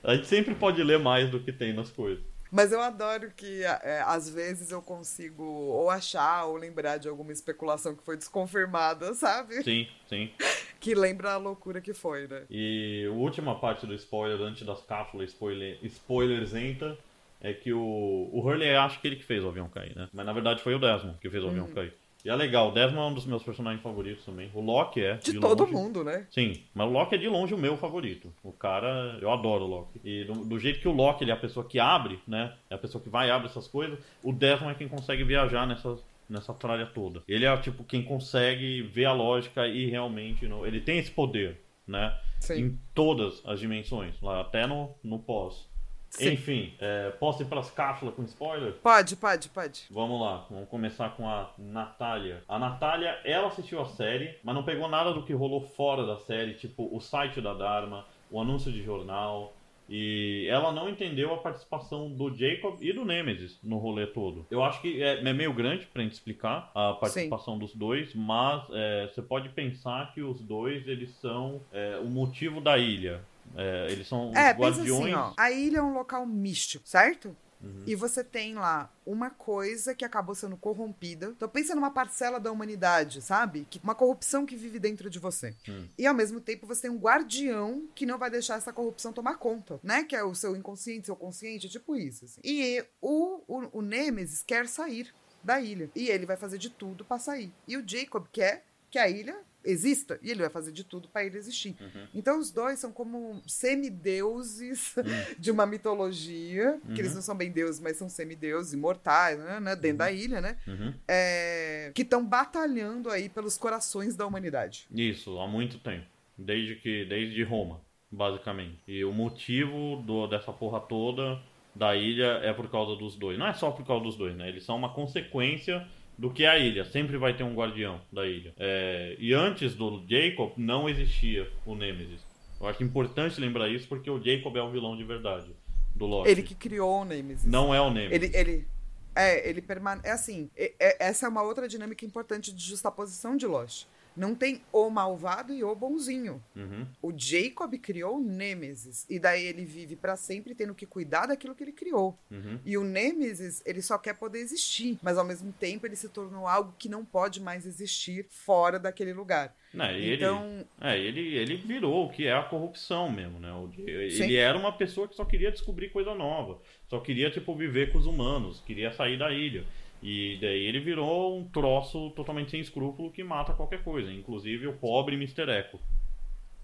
A gente sempre pode ler mais do que tem nas coisas. Mas eu adoro que é, às vezes eu consigo ou achar ou lembrar de alguma especulação que foi desconfirmada, sabe? Sim, sim. Que lembra a loucura que foi, né? E a última parte do spoiler, antes das cápsulas spoiler, spoilersenta, é que o, o Hurley acha que ele que fez o avião cair, né? Mas na verdade foi o Desmond que fez o avião Uhum. cair. E é legal, o Desmond é um dos meus personagens favoritos também. O Loki é. De, todo longe. mundo, né? Sim, mas o Loki é de longe o meu favorito. O cara, eu adoro o Loki. E do, do jeito que o Loki ele é a pessoa que abre, né? É a pessoa que vai e abre essas coisas, o Desmond é quem consegue viajar nessas, nessa tralha toda. Ele é tipo quem consegue ver a lógica e realmente. no- ele tem esse poder, né? Sim. Em todas as dimensões, lá até no, no pós. Sim. Enfim, é, posso ir pras cápsulas com spoiler? Pode, pode, pode. Vamos lá, vamos começar com a Natália. A Natália, ela assistiu a série, mas não pegou nada do que rolou fora da série, tipo o site da Dharma, o anúncio de jornal. E ela não entendeu a participação do Jacob e do Nemesis no rolê todo. Eu acho que é, é meio grande pra gente explicar a participação dos dois, mas é, você pode pensar que os dois eles são é, o motivo da ilha. É, eles são É, pensa guardiões. assim, ó. A ilha é um local místico, certo? Uhum. E você tem lá uma coisa que acabou sendo corrompida. Então pensa numa parcela da humanidade, sabe? Que, uma corrupção que vive dentro de você. Hum. E ao mesmo tempo você tem um guardião que não vai deixar essa corrupção tomar conta, né? Que é o seu inconsciente, seu consciente, tipo isso. assim. E o, o, o Nemesis quer sair da ilha. E ele vai fazer de tudo pra sair. E o Jacob quer que a ilha exista. E ele vai fazer de tudo pra ilha existir. Uhum. Então os dois são como semideuses de uma mitologia, que eles não são bem deuses, mas são semideuses imortais, né, né, dentro da ilha, né? Uhum. É, que estão batalhando aí pelos corações da humanidade. Isso, há muito tempo. Desde que desde Roma, basicamente. E o motivo do, dessa porra toda da ilha é por causa dos dois. Não é só por causa dos dois, né? Eles são uma consequência do que a ilha. Sempre vai ter um guardião da ilha. É, e antes do Jacob não existia o Nemesis. Eu acho importante lembrar isso porque o Jacob é o vilão de verdade do Loki. Ele que criou o Nemesis. Não é o Nemesis. Ele, ele, é, ele permanece. É assim, é- é- essa é uma outra dinâmica importante de justaposição de Lost. Não tem o malvado e o bonzinho. Uhum. O Jacob criou o Nemesis. E daí ele vive pra sempre tendo que cuidar daquilo que ele criou. Uhum. E o Nemesis, ele só quer poder existir. Mas ao mesmo tempo ele se tornou algo que não pode mais existir fora daquele lugar. Né, e ele- Então, É, ele, ele virou o que é a corrupção mesmo, né? Ele Sim. era uma pessoa que só queria descobrir coisa nova. Só queria, tipo, viver com os humanos. Queria sair da ilha. E daí ele virou um troço totalmente sem escrúpulo que mata qualquer coisa. Inclusive o pobre Mr. Echo.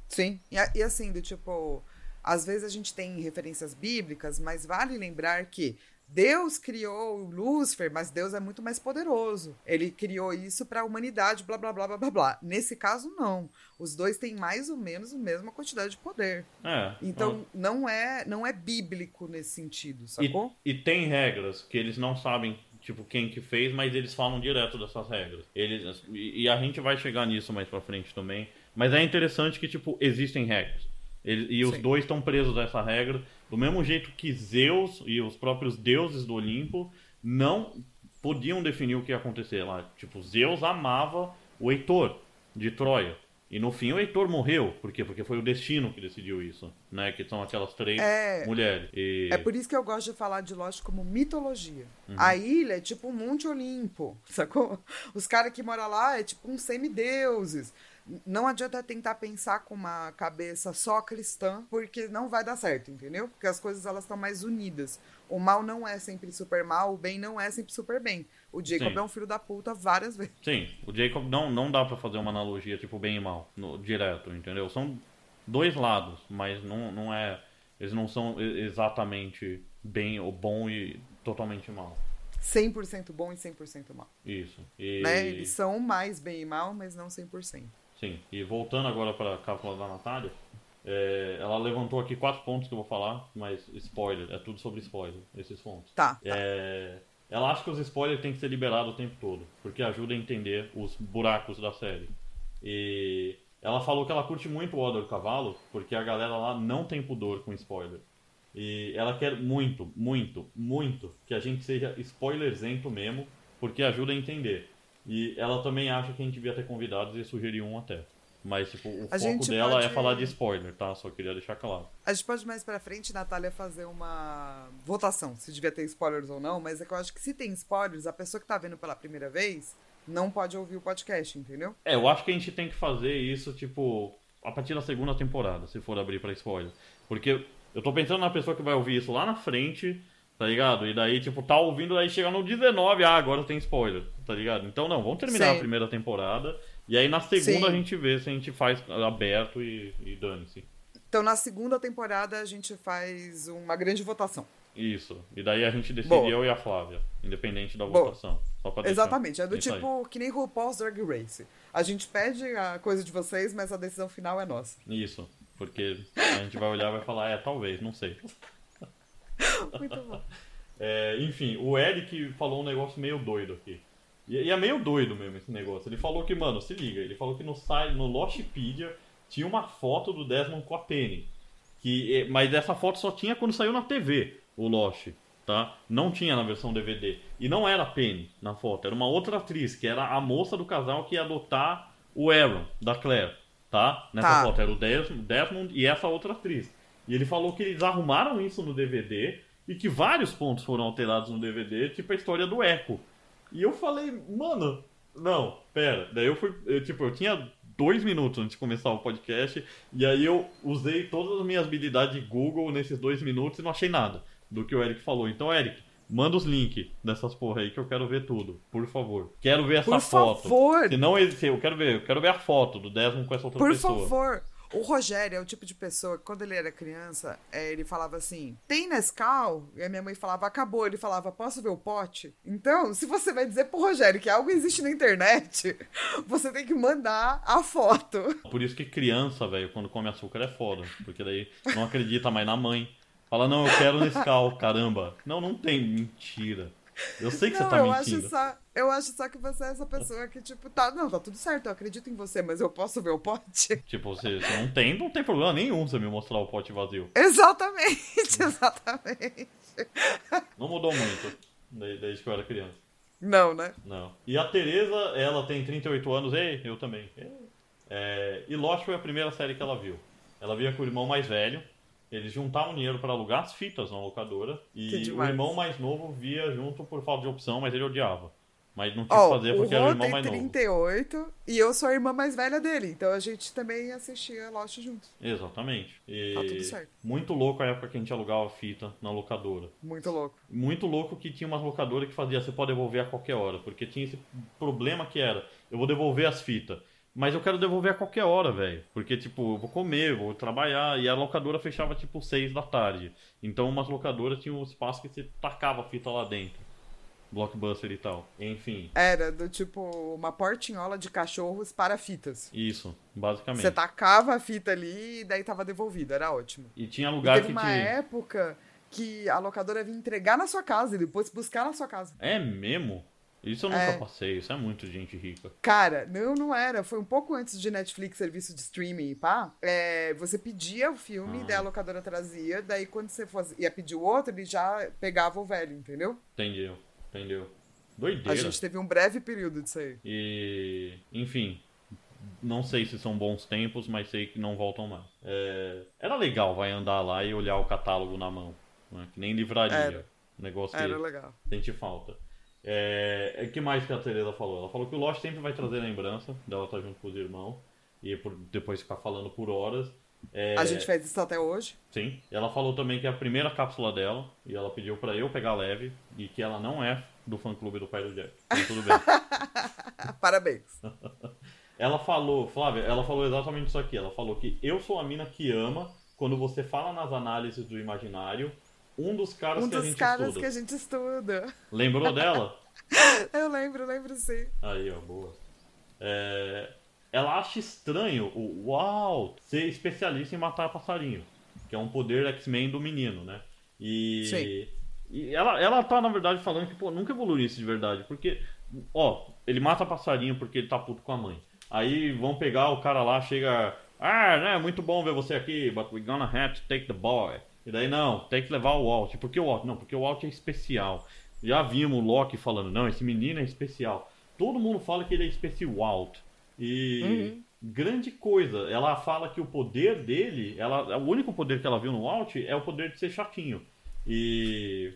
sim. E, e assim, do tipo, às vezes a gente tem referências bíblicas, mas vale lembrar que Deus criou o Lúcifer, mas Deus é muito mais poderoso. Ele criou isso para a humanidade, blá blá blá blá blá. Nesse caso, não. Os dois têm mais ou menos a mesma quantidade de poder. É. Então, não é não é bíblico nesse sentido, E, sacou? e tem regras que eles não sabem, tipo, quem que fez, mas eles falam direto dessas regras. Eles, e, a gente vai chegar nisso mais pra frente também. Mas é interessante que, tipo, existem regras. Ele- e os Sim. dois estão presos a essa regra. Do mesmo jeito que Zeus e os próprios deuses do Olimpo não podiam definir o que ia acontecer lá. Tipo, Zeus amava o Heitor de Troia. E no fim o Heitor morreu. Por quê? Porque foi o destino que decidiu isso. Né? Que são aquelas três É. mulheres. E... É por isso que eu gosto de falar de Lost como mitologia. Uhum. A ilha é tipo um Monte Olimpo, sacou? Os caras que moram lá é tipo uns semideuses. Não adianta tentar pensar com uma cabeça só cristã, porque não vai dar certo, entendeu? Porque as coisas elas estão mais unidas. O mal não é sempre super mal, o bem não é sempre super bem. O Jacob Sim. é um filho da puta várias vezes. Sim, o Jacob não, não dá pra fazer uma analogia tipo bem e mal, no- direto, entendeu? São dois lados, mas não, não é. Eles não são exatamente bem ou bom e totalmente mal. 100% bom e 100% mal. Isso. E, Né? Eles são mais bem e mal, mas não 100%. Sim. E voltando agora pra cápsula da Natália, é, ela levantou aqui quatro pontos que eu vou falar, mas spoiler, é tudo sobre spoiler, esses pontos. Tá. É, ela acha que os spoilers têm que ser liberados o tempo todo, porque ajuda a entender os buracos da série. E ela falou que ela curte muito o do Cavalo, porque a galera lá não tem pudor com spoiler. E ela quer muito, muito, muito que a gente seja spoilerzento mesmo, porque ajuda a entender. E ela também acha que a gente devia ter convidados e sugeriu um até. Mas, tipo, o A foco dela pode- é falar de spoiler, tá? Só queria deixar claro. A gente pode mais pra frente, Natália, fazer uma votação, se devia ter spoilers ou não, mas é que eu acho que se tem spoilers, a pessoa que tá vendo pela primeira vez não pode ouvir o podcast, entendeu? É, eu acho que a gente tem que fazer isso, tipo, a partir da segunda temporada, se for abrir pra spoiler. Porque eu tô pensando na pessoa que vai ouvir isso lá na frente, tá ligado? E daí, tipo, tá ouvindo, aí chega no 19, ah, agora tem spoiler, tá ligado? Então, não, vamos terminar Sim. a primeira temporada. E aí na segunda Sim. a gente vê se a gente faz aberto e, e dane-se. Então, na segunda temporada, a gente faz uma grande votação. Isso. E daí a gente decide Boa. eu e a Flávia, independente da Boa. votação. Exatamente, é do isso aí. tipo que nem RuPaul's Drag Race. A gente pede a coisa de vocês, mas a decisão final é nossa. Isso. Porque a gente vai olhar e vai falar, é, talvez, não sei. Muito bom. É, enfim, o Eric falou um negócio meio doido aqui. E, e é meio doido mesmo esse negócio. Ele falou que, mano, se liga, ele falou que no site, no Lostpedia tinha uma foto do Desmond com a Penny. Que, eh, mas essa foto só tinha quando saiu na TV, o Lost, tá? Não tinha na versão DVD. E não era a Penny na foto, era uma outra atriz, que era a moça do casal que ia adotar o Aaron, da Claire, tá? Nessa Tá. foto era o Des- Desmond e essa outra atriz. E ele falou que eles arrumaram isso no DVD e que vários pontos foram alterados no DVD, tipo a história do Echo. E eu falei, mano, não, pera. Daí eu fui, eu, tipo, eu tinha dois minutos antes de começar o podcast, e aí eu usei todas as minhas habilidades de Google nesses dois minutos e não achei nada do que o Eric falou. Então, Eric, manda os links dessas porra aí que eu quero ver tudo, por favor. Quero ver essa Por foto. favor. Se não eu quero ver, eu quero ver a foto do Desmond com essa outra Por pessoa. favor. O Rogério é o tipo de pessoa que, quando ele era criança, é, ele falava assim: tem Nescau? E a minha mãe falava: acabou. Ele falava: posso ver o pote? Então, se você vai dizer pro Rogério que algo existe na internet, você tem que mandar a foto. Por isso que criança, velho, quando come açúcar é foda. Porque daí não acredita mais na mãe. Fala, não, eu quero Nescau, caramba. Não, não tem. Mentira. Eu sei que não, você tá eu acho, mentindo. só, eu acho só que você é essa pessoa que, tipo, tá, não, tá tudo certo, eu acredito em você, mas eu posso ver o pote? Tipo, se, se não tem, não tem problema nenhum você me mostrar o pote vazio. Exatamente, exatamente. Não mudou muito desde, desde que eu era criança. Não, né? Não. E a Tereza, ela tem 38 anos, ei, eu também. É, e Lost foi a primeira série que ela viu. Ela via com o irmão mais velho. Eles juntavam dinheiro para alugar as fitas na locadora. E o irmão mais novo via junto por falta de opção, mas ele odiava. Mas não tinha o Ó, que fazer porque era o irmão mais novo. 38 e eu sou a irmã mais velha dele, então a gente também assistia Lost juntos. Exatamente. E Tá tudo certo. Muito louco a época que a gente alugava fita na locadora. Muito louco. Muito louco que tinha umas locadoras que fazia, você pode devolver a qualquer hora, porque tinha esse problema que era, eu vou devolver as fitas, mas eu quero devolver a qualquer hora, velho, porque tipo, eu vou comer, vou trabalhar, e a locadora fechava tipo 6 da tarde. Então umas locadoras tinham um espaço que você tacava a fita lá dentro. Blockbuster e tal. Enfim, Era do tipo uma portinhola de cachorros para fitas. isso, basicamente. Você tacava a fita ali e daí tava devolvido, era ótimo. E tinha E lugar teve que uma tinha. época que a locadora vinha entregar na sua casa e depois buscar na sua casa. É mesmo? Isso eu nunca É. passei, isso é muito gente rica. Cara, não, não era. Foi um pouco antes de Netflix, serviço de streaming e pá. É, você pedia o filme, Ah. daí a locadora trazia, daí quando você fosse, ia pedir o outro, ele já pegava o velho, entendeu? Entendeu? Entendeu? A Doideira. gente teve um breve período disso aí. E, enfim, não sei se são bons tempos, mas sei que não voltam mais. É, era legal, vai andar lá e olhar o catálogo na mão, né? que nem livraria. Era. Negócio Era que legal. sente falta. É, o que mais que a Teresa falou? Ela falou que o Lost sempre vai trazer lembrança dela estar junto com os irmãos e por, depois ficar falando por horas. É, A gente fez isso até hoje. Sim. Ela falou também que é a primeira cápsula dela e ela pediu pra eu pegar leve e que ela não é do fã clube do pai do Jack. Então tudo bem. Parabéns. Ela falou, Flávia, ela falou exatamente isso aqui. Ela falou que eu sou a mina que ama quando você fala nas análises do imaginário um dos caras Um que a dos caras estuda. que a gente estuda. Lembrou dela? Eu lembro, lembro sim. Aí, ó, boa. É, Ela acha estranho o Uau ser especialista em matar passarinho, que é um poder X-Men do menino, né? E Sim. E ela, ela tá, na verdade, falando que, pô, nunca evoluiu isso de verdade. Porque, ó, ele mata passarinho porque ele tá puto com a mãe. Aí vão pegar o cara lá, chega. Ah, né, muito bom ver você aqui, but we're gonna have to take the boy. E daí, não, tem que levar o Walt. Por que o Walt? Não, porque o Walt é especial. Já vimos o Loki falando, não, esse menino é especial. Todo mundo fala que ele é especial. E grande coisa, ela fala que o poder dele, ela, o único poder que ela viu no Walt é o poder de ser chatinho. E.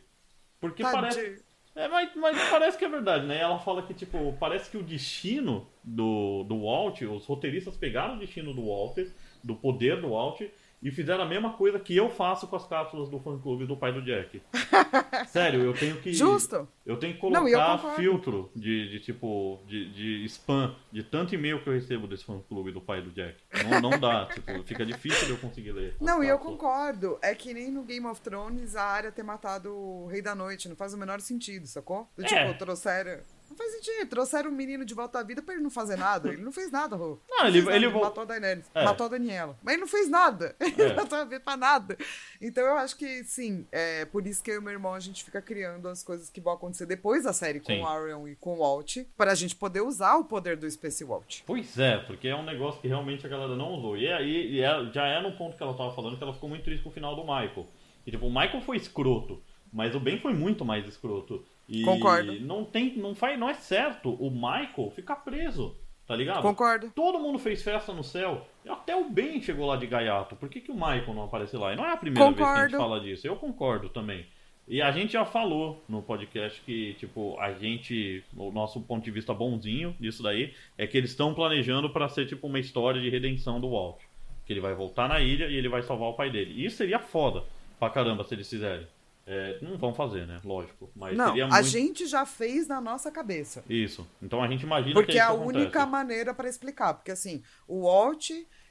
Porque parece. Tadinho. É, mas, mas parece que é verdade, né? Ela fala que, tipo, parece que o destino do, do Walt, os roteiristas pegaram o destino do Walter, do poder do Walt, e fizeram a mesma coisa que eu faço com as cápsulas do fã clube do pai do Jack. Sério, eu tenho que. Justo. Eu tenho que Não, colocar concordo. filtro de, de tipo, de, de spam, de tanto e-mail que eu recebo desse fã clube do pai do Jack. Não, não dá, tipo, fica difícil de eu conseguir ler. Não, e eu concordo. É que nem no Game of Thrones a área ter matado o Rei da Noite. Não faz o menor sentido, sacou? Do, É. Tipo, trouxeram. Não faz sentido. Trouxeram o menino de volta à vida pra ele não fazer nada. Ele não fez nada, Rô. Não, ele- ele vol- matou a Daenerys. É. Matou a Daniela. Mas ele não fez nada. Ele É. não matou a vida pra nada. Então eu acho que, sim, é por isso que eu e meu irmão a gente fica criando as coisas que vão acontecer depois da série com Sim. o Arion e com o Walt. Pra gente poder usar o poder do Space Walt. Pois é, porque é um negócio que realmente a galera não usou. E aí e é- já é no ponto que ela tava falando que ela ficou muito triste com o final do Michael. E tipo, o Michael foi escroto, mas o Ben foi muito mais escroto. E Concordo. não tem, não faz, não é certo o Michael ficar preso, tá ligado? Concordo. Todo mundo fez festa no céu. E até o Ben chegou lá de gaiato. Por que, que o Michael não apareceu lá? E não é a primeira vez que a gente Concordo. fala disso. Eu concordo também. E a gente já falou no podcast que, tipo, a gente, o nosso ponto de vista bonzinho disso daí, é que eles estão planejando pra ser, tipo, uma história de redenção do Walt. Que ele vai voltar na ilha e ele vai salvar o pai dele. Isso seria foda pra caramba se eles fizerem. É, não vão fazer, né? Lógico. Mas Não, seria a muito. gente já fez na nossa cabeça. Isso. Então a gente imagina Porque que é a acontece. única maneira pra explicar. Porque assim, o Walt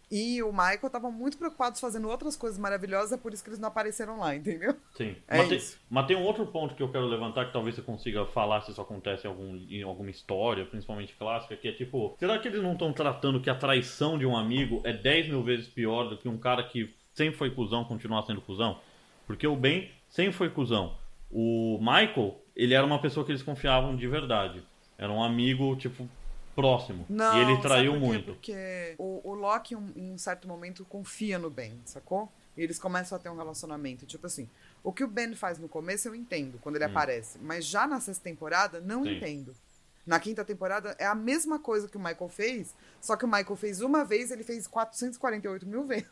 e o Michael estavam muito preocupados fazendo outras coisas maravilhosas, é por isso que eles não apareceram lá, entendeu? Sim. É mas, tem, isso. mas tem um outro ponto que eu quero levantar que talvez você consiga falar se isso acontece em, algum, em alguma história, principalmente clássica, que é tipo, será que eles não estão tratando que a traição de um amigo é 10 mil vezes pior do que um cara que sempre foi cuzão continuar sendo cuzão? Porque o Ben sempre foi cuzão. O Michael, ele era uma pessoa que eles confiavam de verdade. Era um amigo, tipo, próximo. Não, e ele traiu por muito. Porque o, o Loki, um- em um certo momento, confia no Ben, sacou? E eles começam a ter um relacionamento. Tipo assim, o que o Ben faz no começo eu entendo, quando ele aparece. Mas já na sexta temporada, não Hum. Sim. entendo. Na quinta temporada é a mesma coisa que o Michael fez, só que o Michael fez uma vez, ele fez 448 mil vezes.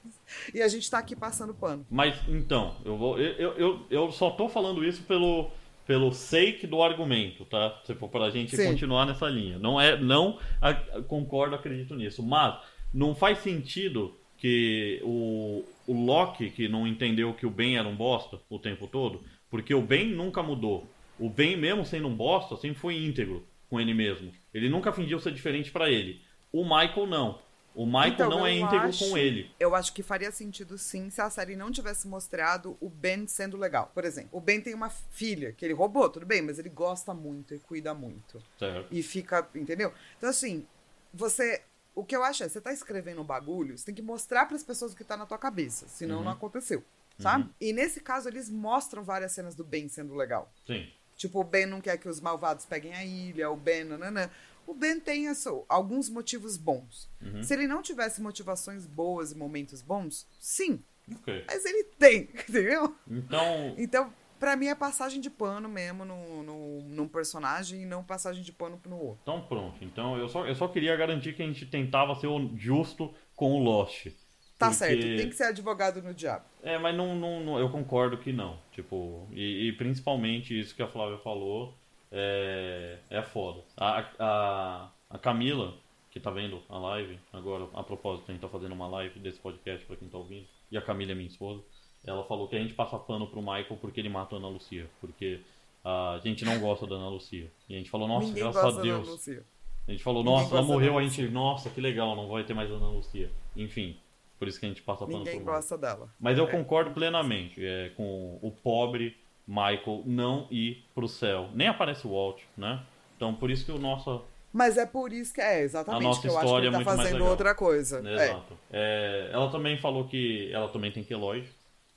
E a gente tá aqui passando pano. Mas então, eu vou. Eu, eu, eu, só tô falando isso pelo, pelo sake do argumento, tá? Tipo, pra gente Sim. continuar nessa linha. Não é. Não a- concordo, acredito nisso. Mas não faz sentido que o, o Loki, que não entendeu que o Ben era um bosta o tempo todo, porque o Ben nunca mudou. O Ben, mesmo sendo um bosta, sempre foi íntegro com ele mesmo. Ele nunca fingiu ser diferente pra ele. O Michael não. O Michael Então, não é íntegro acho- com ele. Eu acho que faria sentido sim se a série não tivesse mostrado o Ben sendo legal. Por exemplo, o Ben tem uma filha que ele roubou, tudo bem, mas ele gosta muito e cuida muito. Certo? E fica, entendeu? Então, assim, você. O que eu acho é, você tá escrevendo um bagulho, você tem que mostrar para as pessoas o que tá na tua cabeça, senão Uhum. não aconteceu. Sabe? E nesse caso, eles mostram várias cenas do Ben sendo legal. Sim. Tipo, o Ben não quer que os malvados peguem a ilha, o Ben, nananã. O Ben tem essa- alguns motivos bons. Uhum. Se ele não tivesse motivações boas e momentos bons, sim. Ok. Mas ele tem, entendeu? Então, Então, pra mim é passagem de pano mesmo no, no, num personagem e não passagem de pano no outro. Então pronto. Então eu só, eu só queria garantir que a gente tentava ser justo com o Lost. Tá Porque- certo, tem que ser advogado no diabo. É, mas não, não, não- eu concordo que não. Tipo, e, e principalmente isso que a Flávia falou é, é foda. A, a, a Camila, que tá vendo a live, agora, a propósito, a gente tá fazendo uma live desse podcast pra quem tá ouvindo, e a Camila é minha esposa, ela falou que a gente passa pano pro Michael porque ele mata a Ana Lucia. Porque a gente não gosta da Ana Lucia. E a gente falou, nossa, Ninguém graças a da Deus. Lucia. A gente falou, Ninguém nossa, ela gosta da morreu, a gente, nossa, que legal, não vai ter mais Ana Lucia. Enfim, por isso que a gente passa pano Ninguém gosta dela. Mas eu É. concordo plenamente é, com o pobre Michael não ir pro céu. Nem aparece o Walt, né? Então por isso que o nosso. Mas é por isso que é, exatamente, A nossa que eu acho que história ele é tá fazendo outra coisa. É. Exato. É, ela também falou que ela também tem queloide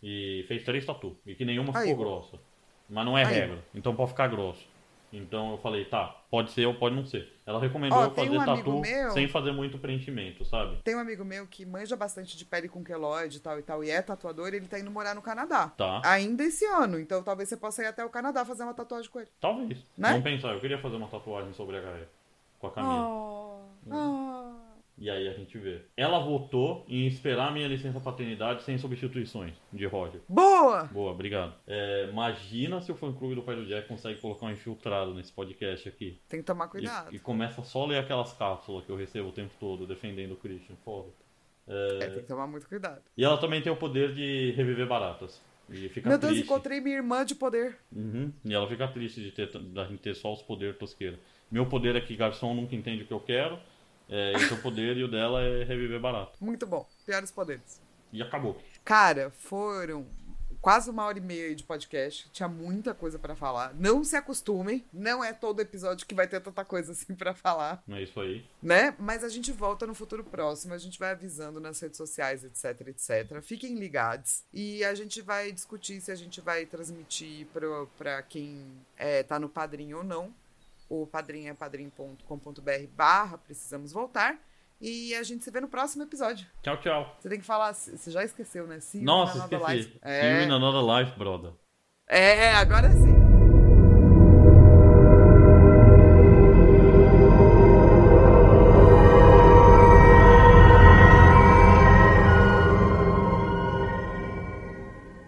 e fez três tatu. E que nenhuma Aí. ficou grossa. Mas não é Aí. regra. Então pode ficar grosso. Então eu falei, tá, pode ser ou pode não ser. Ela recomendou tem fazer um tatu meu- sem fazer muito preenchimento, sabe? Tem um amigo meu que manja bastante de pele com queloide e tal e tal, e é tatuador, ele tá indo morar no Canadá. Tá. Ainda esse ano, então talvez você possa ir até o Canadá fazer uma tatuagem com ele. Talvez. Né? Vamos pensar, eu queria fazer uma tatuagem sobre a Gaia. Com a Camila. Oh, oh. E aí a gente vê. Ela votou em esperar minha licença paternidade sem substituições de Roger. Boa! Boa, obrigado. É, imagina se o fã clube do pai do Jack consegue colocar um infiltrado nesse podcast aqui. Tem que tomar E, cuidado. e começa só a ler aquelas cápsulas que eu recebo o tempo todo defendendo o Christian. Foda. É, É, tem que tomar muito cuidado. E ela também tem o poder de reviver baratas. E fica Meu Deus, triste. encontrei minha irmã de poder. Uhum. E ela fica triste de ter, gente ter só os poderes tosqueiros. Meu poder é que garçom nunca entende o que eu quero. É, é o poder e o dela é reviver barato. Muito bom. Piores poderes. E acabou. Cara, foram quase uma hora e meia de podcast. Tinha muita coisa pra falar. Não se acostumem. Não é todo episódio que vai ter tanta coisa assim pra falar, é isso aí. né? Mas a gente volta no futuro próximo. A gente vai avisando nas redes sociais, etc, etc. Fiquem ligados. E a gente vai discutir se a gente vai transmitir pro, pra quem é, tá no padrinho ou não. O padrinho é padrinho.com.br barra precisamos voltar. E a gente se vê no próximo episódio. Tchau, tchau. Você tem que falar, você já esqueceu, né? See Nossa, esqueci. See you in É, another life, brother. é, agora sim.